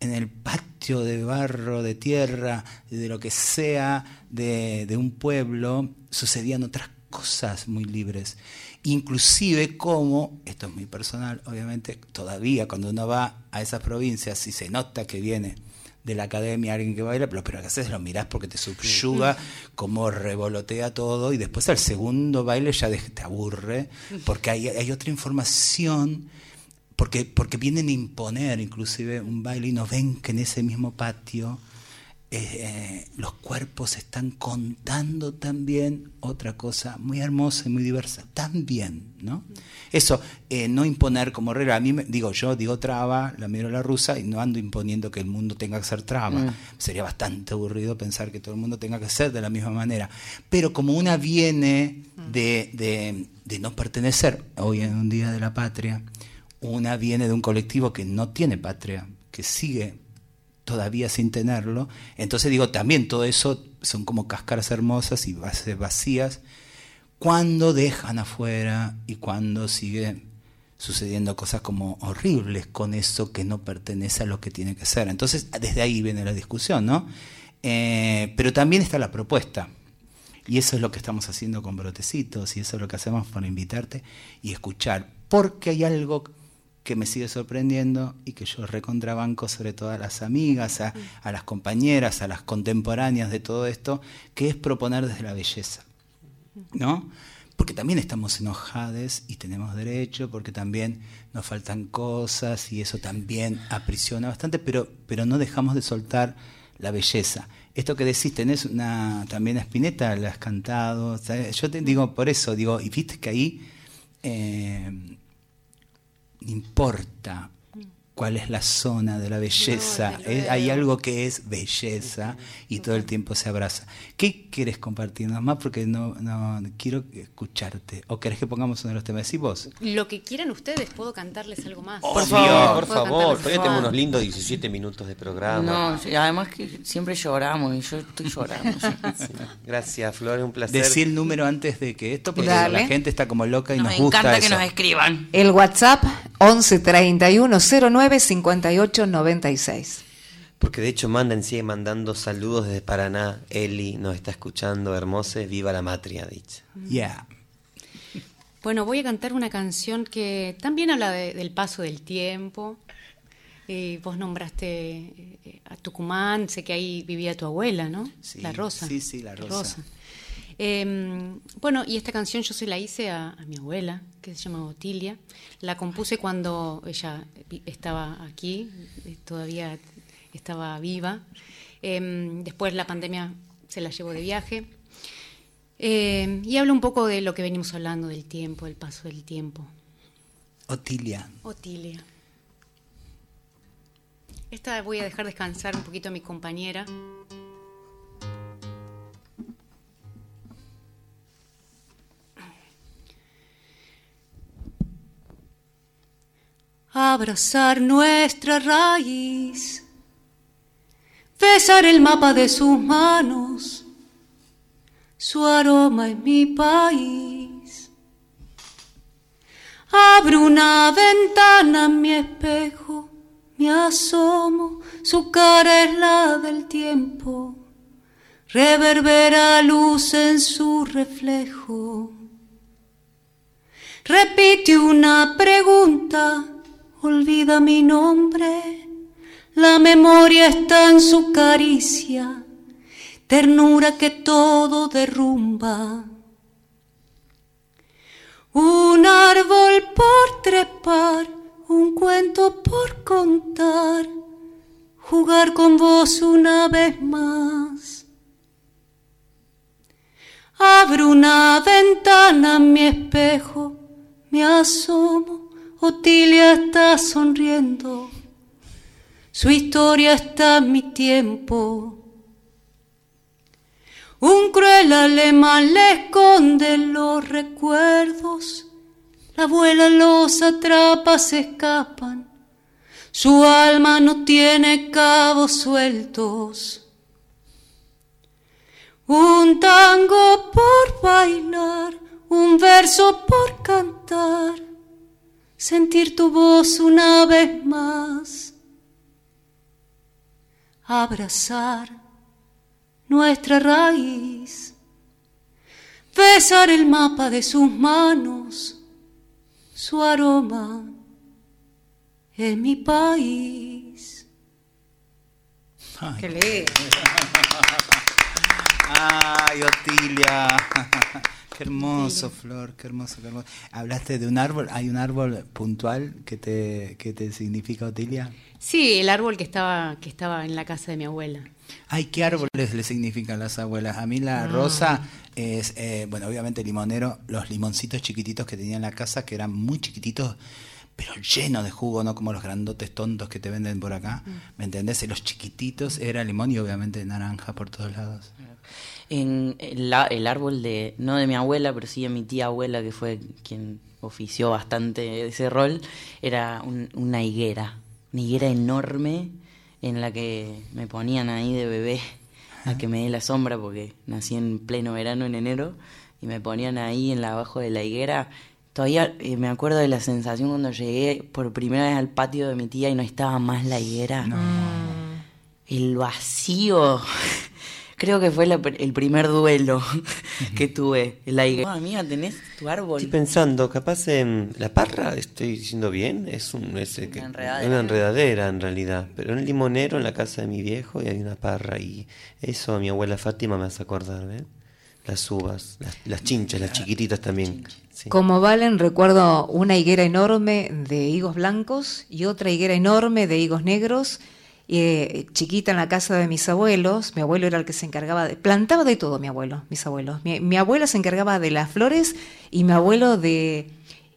[SPEAKER 3] en el patio de barro, de tierra, de lo que sea, de, un pueblo, sucedían otras cosas muy libres. Inclusive como, esto es muy personal, obviamente, todavía cuando uno va a esas provincias y se nota que viene de la academia alguien que baila, pero, pero lo que haces lo mirás porque te subyuga, como revolotea todo, y después al segundo baile ya te aburre, porque hay, hay otra información porque, porque vienen a imponer inclusive un baile y nos ven que en ese mismo patio eh, los cuerpos están contando también otra cosa muy hermosa y muy diversa, también, ¿no? Eso, eh, no imponer como regla, a mí me, digo, yo digo traba, la miro la rusa y no ando imponiendo que el mundo tenga que ser traba, mm. sería bastante aburrido pensar que todo el mundo tenga que ser de la misma manera, pero como una viene de, de, de no pertenecer, hoy en un día de la patria, una viene de un colectivo que no tiene patria, que sigue todavía sin tenerlo. Entonces digo, también todo eso son como cáscaras hermosas y bases vacías cuando dejan afuera y cuando sigue sucediendo cosas como horribles con eso que no pertenece a lo que tiene que ser. Entonces, desde ahí viene la discusión, ¿no? Eh, pero también está la propuesta. Y eso es lo que estamos haciendo con Brotecitos y eso es lo que hacemos para invitarte y escuchar. Porque hay algo que me sigue sorprendiendo y que yo recontrabanco sobre todo a las amigas, a, las compañeras, a las contemporáneas de todo esto, que es proponer desde la belleza. ¿No? Porque también estamos enojados y tenemos derecho, porque también nos faltan cosas y eso también aprisiona bastante, pero, pero no dejamos de soltar la belleza. Esto que decís, tenés una, también a Spinetta, la has cantado. Yo te digo por eso, digo, y viste que ahí eh, importa cuál es la zona de la belleza. Hay algo que es belleza y todo el tiempo se abraza. ¿Qué quieres compartirnos más? Porque no, no quiero escucharte. ¿O querés que pongamos uno de los temas? ¿Y vos?
[SPEAKER 6] Lo que quieran ustedes, puedo cantarles algo más.
[SPEAKER 2] por favor, por favor. Todavía tengo unos lindos 17 minutos de programa.
[SPEAKER 4] No, además que siempre lloramos y yo estoy llorando.
[SPEAKER 2] Gracias, Flor, un placer.
[SPEAKER 3] Decí el número antes de que esto, porque la gente está como loca y nos, gusta.
[SPEAKER 4] Me encanta que nos escriban.
[SPEAKER 5] El WhatsApp 11 31 09 58 96.
[SPEAKER 2] Porque de hecho mandan, sigue mandando saludos desde Paraná. Eli nos está escuchando, hermosa, viva la matria, dicha.
[SPEAKER 3] Yeah.
[SPEAKER 6] Bueno, voy a cantar una canción que también habla del paso del tiempo. Y vos nombraste eh, a Tucumán, sé que ahí vivía tu abuela, ¿no? la Rosa.
[SPEAKER 3] Sí, sí, la Rosa.
[SPEAKER 6] Em, bueno, y esta canción yo se la hice a, mi abuela, que se llama Otilia. La compuse cuando ella estaba aquí, eh, todavía estaba viva. Em, después la pandemia se la llevó de viaje. Em, y habla un poco de lo que venimos hablando, del tiempo, del paso del tiempo.
[SPEAKER 3] Otilia.
[SPEAKER 6] Otilia. Esta voy a dejar descansar un poquito a mi compañera. Abrazar nuestra raíz, besar el mapa de sus manos, su aroma en mi país. Abro una ventana en mi espejo, me asomo, su cara es la del tiempo, reverbera luz en su reflejo. Repite una pregunta olvida mi nombre, la memoria está en su caricia, ternura que todo derrumba. Un árbol por trepar, un cuento por contar, jugar con vos una vez más. Abro una ventana en mi espejo, me asomo Otilia está sonriendo, su historia está en mi tiempo.
[SPEAKER 1] Un cruel alemán le esconde los recuerdos. La abuela los atrapa, se escapan. Su alma no tiene cabos sueltos. Un tango por bailar, un verso por cantar, sentir tu voz una vez más, abrazar nuestra raíz, besar el mapa de sus manos, su aroma en mi país.
[SPEAKER 3] Ay,
[SPEAKER 5] Qué lindo.
[SPEAKER 3] Ay, Otilia. Qué hermoso, Flor, qué hermoso, qué hermoso. Hablaste de un árbol, ¿hay un árbol puntual que te, que te significa Otilia?
[SPEAKER 6] Sí, el árbol que estaba, que estaba en la casa de mi abuela.
[SPEAKER 3] Ay, ¿qué árboles le significan las abuelas? A mí la rosa es, eh, bueno, obviamente limonero, los limoncitos chiquititos que tenía en la casa, que eran muy chiquititos, pero llenos de jugo, no como los grandotes tontos que te venden por acá, ¿me entendés? Y los chiquititos era limón y obviamente naranja por todos lados.
[SPEAKER 4] En el, la- el árbol de, no de mi abuela, pero sí de mi tía abuela, que fue quien ofició bastante ese rol, era un- una higuera, una higuera enorme en la que me ponían ahí de bebé a que me dé la sombra, porque nací en pleno verano en enero, y me ponían ahí en la abajo de la higuera. Todavía eh, me acuerdo de la sensación cuando llegué por primera vez al patio de mi tía y no estaba más la higuera. El vacío. Creo que fue la el primer duelo que tuve. La higuera. Oh, amiga, tenés tu árbol.
[SPEAKER 2] Estoy pensando, capaz en la parra, estoy diciendo bien, es, un, es eh, que-
[SPEAKER 4] enredadera.
[SPEAKER 2] una enredadera en realidad, pero en el limonero en la casa de mi viejo y hay una parra y eso a mi abuela Fátima me hace acordar, ¿ves? Las uvas, las, las chinchas, las chiquititas también. sí.
[SPEAKER 5] Como Valen, recuerdo una higuera enorme de higos blancos y otra higuera enorme de higos negros, eh, chiquita en la casa de mis abuelos. Mi abuelo era el que se encargaba de. Plantaba de todo, mi abuelo, mis abuelos. Mi, abuela se encargaba de las flores y mi abuelo de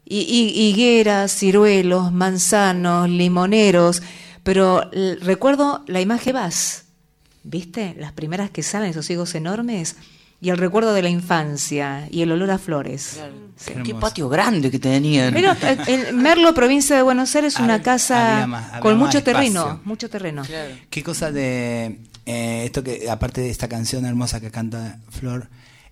[SPEAKER 5] hi- hi- higueras, ciruelos, manzanos, limoneros. Pero recuerdo la imagen vas, ¿viste? Las primeras que salen, esos higos enormes. Y el recuerdo de la infancia y el olor a flores.
[SPEAKER 3] Qué
[SPEAKER 4] Qué patio grande que tenían.
[SPEAKER 5] Pero eh, en Merlo, provincia de Buenos Aires, una
[SPEAKER 3] Había-
[SPEAKER 5] casa
[SPEAKER 3] había más- había
[SPEAKER 5] con mucho
[SPEAKER 3] espacio.
[SPEAKER 5] terreno, mucho terreno.
[SPEAKER 3] ¿Qué cosa de eh, esto que, aparte de esta canción hermosa que canta Flor,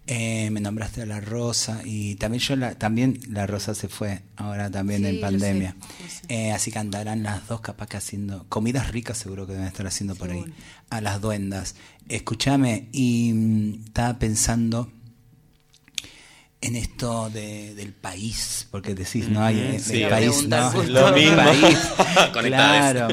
[SPEAKER 3] eh, me nombraste a La Rosa y también yo, la, también La Rosa se fue ahora también
[SPEAKER 6] Sí,
[SPEAKER 3] en
[SPEAKER 6] yo
[SPEAKER 3] pandemia.
[SPEAKER 6] sé, yo sé.
[SPEAKER 3] Eh, así que andarán las dos capaz que haciendo, comidas ricas seguro que deben estar haciendo por ahí, a las duendas. Escúchame, y mm, estaba pensando en esto de, del país, porque decís, no hay eh,
[SPEAKER 2] sí,
[SPEAKER 3] del
[SPEAKER 2] a
[SPEAKER 3] país, no.
[SPEAKER 2] Lo mismo.
[SPEAKER 3] país. Claro,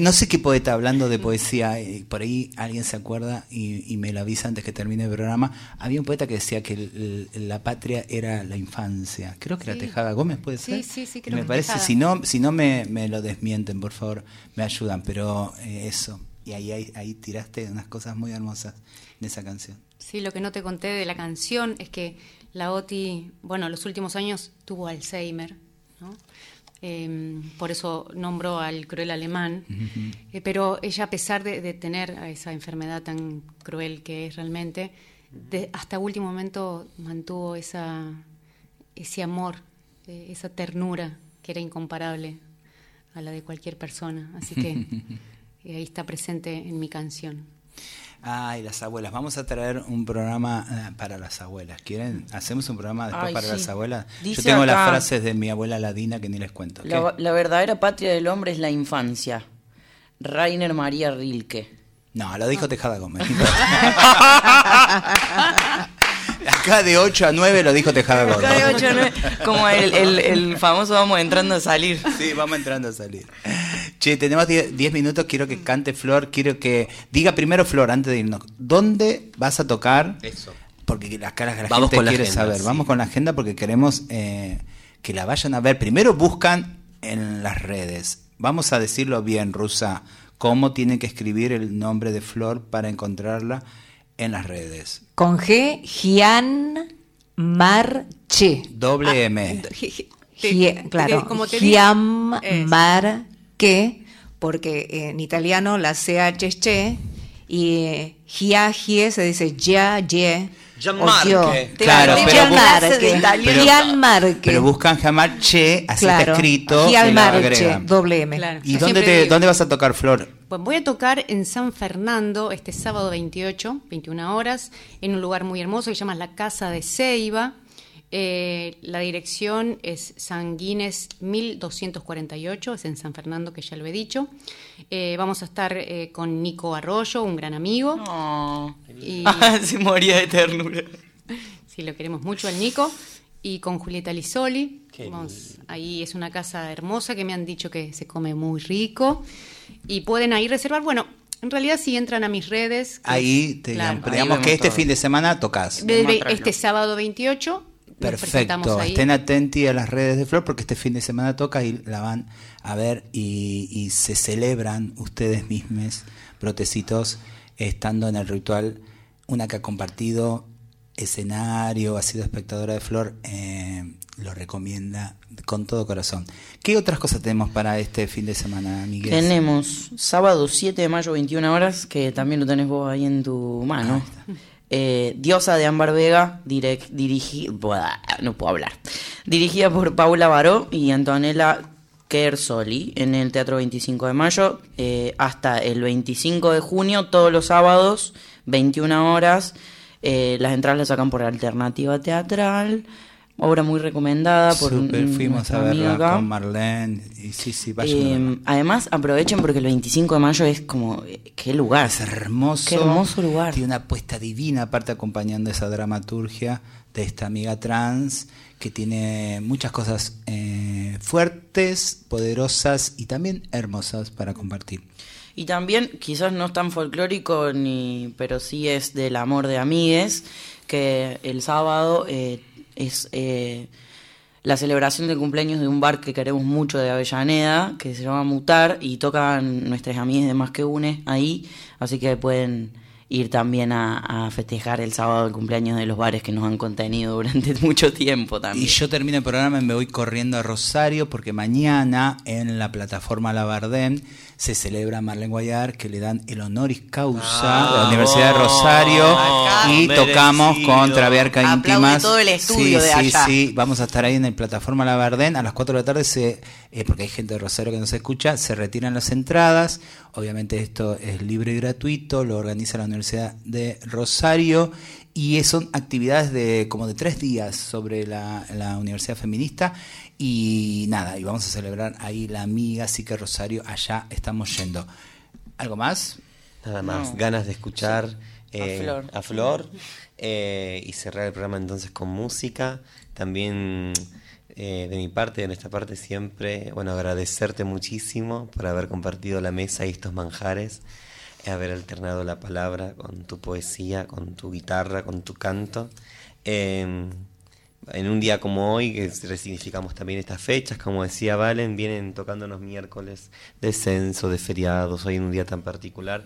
[SPEAKER 3] no sé qué poeta hablando de poesía, eh, por ahí alguien se acuerda y, y me lo avisa antes que termine el programa. Había un poeta que decía que el- el- la patria era la infancia. Creo que era
[SPEAKER 6] Sí.
[SPEAKER 3] Tejada Gómez, puede
[SPEAKER 6] Sí,
[SPEAKER 3] ser.
[SPEAKER 6] sí, sí,
[SPEAKER 3] Y
[SPEAKER 6] creo
[SPEAKER 3] me
[SPEAKER 6] que
[SPEAKER 3] parece,
[SPEAKER 6] Tejada.
[SPEAKER 3] si no, si no me, me lo desmienten, por favor, me ayudan, pero eh, eso. Y ahí, ahí, ahí tiraste unas cosas muy hermosas de esa canción.
[SPEAKER 6] Sí, lo que no te conté de la canción es que la Oti, bueno, los últimos años tuvo Alzheimer, ¿no? Eh, por eso nombró al cruel alemán. Eh, pero ella, a pesar de, de tener esa enfermedad tan cruel que es realmente, de- hasta último momento mantuvo esa, ese amor, eh, esa ternura que era incomparable a la de cualquier persona. Así que eh, ahí está presente en mi canción.
[SPEAKER 3] Ay, las abuelas. Vamos a traer un programa eh, para las abuelas. ¿Quieren? ¿Hacemos un programa después
[SPEAKER 4] Ay,
[SPEAKER 3] para
[SPEAKER 4] sí.
[SPEAKER 3] las abuelas?
[SPEAKER 4] Dice
[SPEAKER 3] Yo tengo las frases de mi abuela ladina que ni les cuento.
[SPEAKER 4] La, la verdadera patria del hombre es la infancia. Rainer María Rilke.
[SPEAKER 3] No, lo dijo Tejada Gómez. Acá de 8 a 9 lo dijo Tejada Gómez.
[SPEAKER 4] Acá de ocho, nueve, Como el, el- el famoso vamos entrando a salir.
[SPEAKER 3] Sí, vamos entrando a salir. Che, tenemos 10 10 minutos, quiero que cante Flor, quiero que diga primero Flor antes de irnos. ¿Dónde vas a tocar?
[SPEAKER 2] Eso.
[SPEAKER 3] Porque las caras de la
[SPEAKER 2] Vamos
[SPEAKER 3] gente
[SPEAKER 2] con la
[SPEAKER 3] quiere
[SPEAKER 2] agenda,
[SPEAKER 3] saber.
[SPEAKER 2] sí.
[SPEAKER 3] Vamos con la agenda porque queremos eh, que la vayan a ver. Primero buscan en las redes. Vamos a decirlo bien, Rusa. ¿Cómo tienen que escribir el nombre de Flor para encontrarla en las redes?
[SPEAKER 5] Con G, Gian Marche.
[SPEAKER 3] Doble M.
[SPEAKER 5] Gie- claro,
[SPEAKER 6] como te digo,
[SPEAKER 5] Gian
[SPEAKER 6] es.
[SPEAKER 5] Marche, porque en italiano la CH es che y Giagie se dice ya, ye.
[SPEAKER 2] Gianmarche.
[SPEAKER 3] Claro, pero-
[SPEAKER 5] Gianmarche.
[SPEAKER 3] Pero-
[SPEAKER 5] Gianmarche.
[SPEAKER 3] Pero buscan Gianmarche, así está escrito.
[SPEAKER 5] Gianmarche, doble M.
[SPEAKER 6] Claro.
[SPEAKER 3] ¿Y
[SPEAKER 6] Yo
[SPEAKER 3] dónde,
[SPEAKER 6] siempre
[SPEAKER 3] te,
[SPEAKER 6] digo-
[SPEAKER 3] dónde vas a tocar, Flor?
[SPEAKER 6] Pues voy a tocar en San Fernando este sábado 28, 21 horas, en un lugar muy hermoso que se llama La Casa de Ceiba. Eh, la dirección es San Guines 1248, es en San Fernando, que ya lo he dicho. Eh, vamos a estar eh, con Nico Arroyo, un gran amigo.
[SPEAKER 4] Oh.
[SPEAKER 6] Y-
[SPEAKER 4] Se moría de ternura.
[SPEAKER 6] Sí, lo queremos mucho al Nico. Y con Julieta Lisoli. Vamos, ahí es una casa hermosa que me han dicho que se come muy rico. Y pueden ahí reservar. Bueno, en realidad si entran a mis redes. que
[SPEAKER 3] Ahí, te
[SPEAKER 6] claro,
[SPEAKER 3] pero
[SPEAKER 4] ahí
[SPEAKER 3] digamos que este
[SPEAKER 4] todo.
[SPEAKER 3] fin de semana tocas.
[SPEAKER 6] este sábado 28.
[SPEAKER 3] Perfecto,
[SPEAKER 6] ahí.
[SPEAKER 3] estén atentos a las redes de Flor porque este fin de semana toca y la van a ver y, y se celebran ustedes mismos, brotecitos, estando en el ritual. Una que ha compartido escenario, ha sido espectadora de Flor, eh, lo recomienda con todo corazón. ¿Qué otras cosas tenemos para este fin de semana, Miguel?
[SPEAKER 4] Tenemos sábado 7 de mayo, 21 horas, que también lo tenés vos ahí en tu mano. Eh, Diosa de Ámbar Vega, no puedo hablar. Dirigida por Paula Baró y Antonella Kersoli en el Teatro 25 de mayo eh, hasta el 25 de junio, todos los sábados, 21 horas. Eh, las entradas las sacan por Alternativa Teatral. Obra muy recomendada por
[SPEAKER 3] Súper,
[SPEAKER 4] un-
[SPEAKER 3] fuimos a verla
[SPEAKER 4] acá.
[SPEAKER 3] con Marlene y sí, sí,
[SPEAKER 4] Eh, además, aprovechen porque el 25 de mayo es como. eh, ¡Qué lugar!
[SPEAKER 3] Es hermoso.
[SPEAKER 4] Qué hermoso lugar.
[SPEAKER 3] Tiene una apuesta divina, aparte acompañando esa dramaturgia de esta amiga trans, que tiene muchas cosas eh, fuertes, poderosas y también hermosas para compartir.
[SPEAKER 4] Y también, quizás no es tan folclórico, ni, pero sí es del amor de amigues, que el sábado eh, es eh, la celebración del cumpleaños de un bar que queremos mucho de Avellaneda, que se llama Mutar, y tocan nuestras amigas de Más que Une ahí, así que pueden ir también a, a festejar el sábado el cumpleaños de los bares que nos han contenido durante mucho tiempo también.
[SPEAKER 3] Y yo termino el programa y me voy corriendo a Rosario porque mañana en la plataforma Labardén se celebra Marlene Guayar que le dan el honoris causa
[SPEAKER 2] Ah,
[SPEAKER 3] de la Universidad de Rosario
[SPEAKER 4] Acá.
[SPEAKER 3] y
[SPEAKER 2] Merecido.
[SPEAKER 3] tocamos con Traviarca Íntimas.
[SPEAKER 4] todo el estudio
[SPEAKER 3] sí,
[SPEAKER 4] de
[SPEAKER 3] sí,
[SPEAKER 4] allá.
[SPEAKER 3] sí, vamos a estar ahí en el plataforma Labardén a las 4 de la tarde se eh, porque hay gente de Rosario que nos escucha, se retiran las entradas. Obviamente esto es libre y gratuito, lo organiza la Universidad de Rosario y son actividades de como de tres días sobre la, la Universidad Feminista y nada, y vamos a celebrar ahí la amiga, así que Rosario, allá estamos yendo. ¿Algo más?
[SPEAKER 2] Nada más,
[SPEAKER 4] No.
[SPEAKER 2] ganas de escuchar
[SPEAKER 4] Sí. A
[SPEAKER 2] eh,
[SPEAKER 4] Flor.
[SPEAKER 2] a Flor, eh, y cerrar el programa entonces con música. También eh, de mi parte, de nuestra parte siempre, bueno, agradecerte muchísimo por haber compartido la mesa y estos manjares, haber alternado la palabra con tu poesía, con tu guitarra, con tu canto. En un día como hoy, que resignificamos también estas fechas, como decía Valen, vienen tocándonos miércoles de censo, de feriados, hoy en un día tan particular.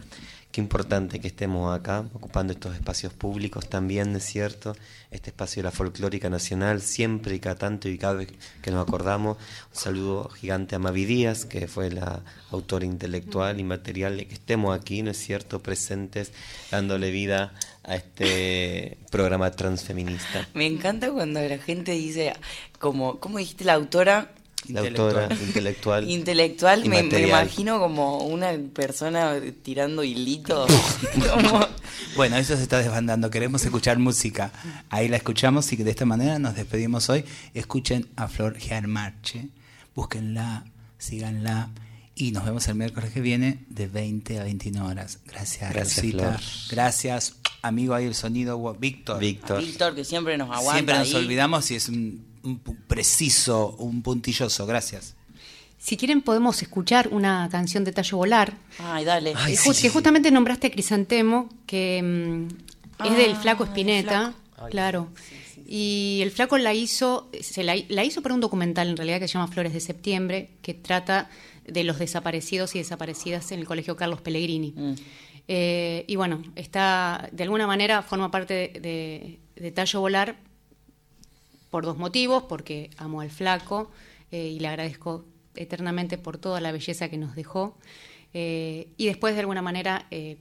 [SPEAKER 2] Qué importante que estemos acá, ocupando estos espacios públicos también, ¿no es cierto? Este espacio de la folclórica nacional, siempre y cada tanto y cada vez que nos acordamos. Un saludo gigante a Mavi Díaz, que fue la autora intelectual y material de que estemos aquí, ¿no es cierto? Presentes, dándole vida este programa transfeminista.
[SPEAKER 4] Me encanta cuando la gente dice, como, ¿cómo dijiste la autora?
[SPEAKER 2] La autora intelectual.
[SPEAKER 4] Intelectual, me, imagino como una persona tirando hilitos. como,
[SPEAKER 3] Bueno, eso se está desbandando. Queremos escuchar música. Ahí la escuchamos y de esta manera nos despedimos hoy. Escuchen a Flor Gianmarche. Búsquenla, síganla. Y nos vemos el miércoles que viene de 20 a 21 horas. Gracias,
[SPEAKER 2] Gracias,
[SPEAKER 3] Rosita.
[SPEAKER 2] Flor.
[SPEAKER 3] Gracias, amigo ahí el sonido, Víctor.
[SPEAKER 2] Víctor.
[SPEAKER 4] Víctor, que siempre nos aguanta.
[SPEAKER 3] Siempre nos
[SPEAKER 4] ahí.
[SPEAKER 3] olvidamos y es un, preciso, un puntilloso. Gracias.
[SPEAKER 6] Si quieren podemos escuchar una canción de Tallo Volar.
[SPEAKER 4] Ay, dale.
[SPEAKER 2] Ay, sí,
[SPEAKER 6] ju-
[SPEAKER 2] sí,
[SPEAKER 6] que
[SPEAKER 2] sí.
[SPEAKER 6] justamente nombraste a Crisantemo, que mm, es del
[SPEAKER 4] Ah,
[SPEAKER 6] Flaco
[SPEAKER 4] el
[SPEAKER 6] Espineta, claro. Y el Flaco la hizo, se la, la hizo para un documental en realidad que se llama Flores de Septiembre, que trata de los desaparecidos y desaparecidas en el Colegio Carlos Pellegrini.
[SPEAKER 4] Mm.
[SPEAKER 6] Eh, y bueno, está, de alguna manera forma parte de, de- de Tallo Volar por dos motivos, porque amo al flaco eh, y le agradezco eternamente por toda la belleza que nos dejó. Eh, y después, de alguna manera, eh,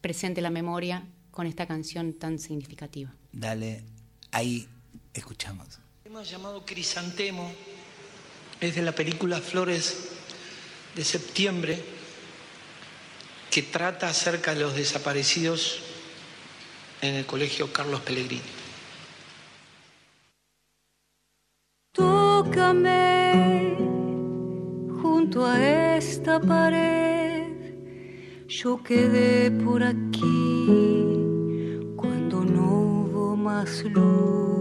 [SPEAKER 6] presente la memoria con esta canción tan significativa.
[SPEAKER 3] Dale, ahí escuchamos.
[SPEAKER 7] Hemos llamado Crisantemo, es de la película Flores de septiembre, que trata acerca de los desaparecidos en el colegio Carlos Pellegrini.
[SPEAKER 1] Tócame junto a esta pared, yo quedé por aquí cuando no hubo más luz.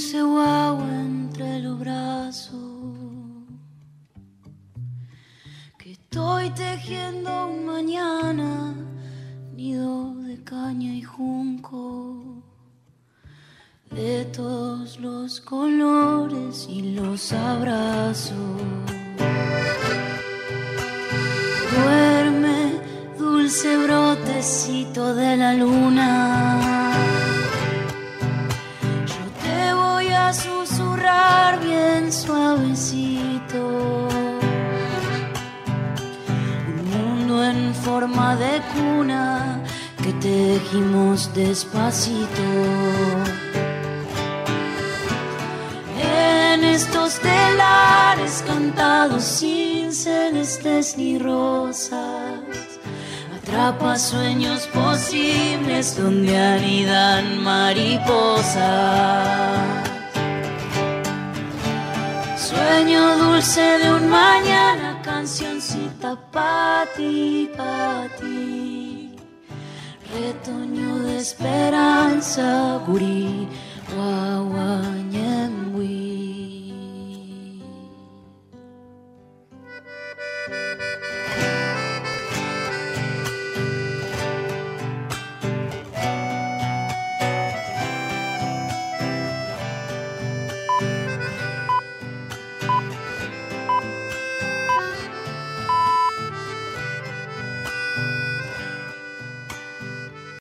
[SPEAKER 1] Dulce guagua entre los brazos. Que estoy tejiendo un mañana, nido de caña y junco. De todos los colores y los abrazos. Duerme, dulce brotecito de la luna. Forma de cuna que tejimos despacito. En estos telares cantados sin celestes ni rosas. Atrapa sueños posibles donde anidan mariposas. Sueño dulce de un mañana, cancioncita pa' ti, pa' ti. Retoño de esperanza, gurí, guay.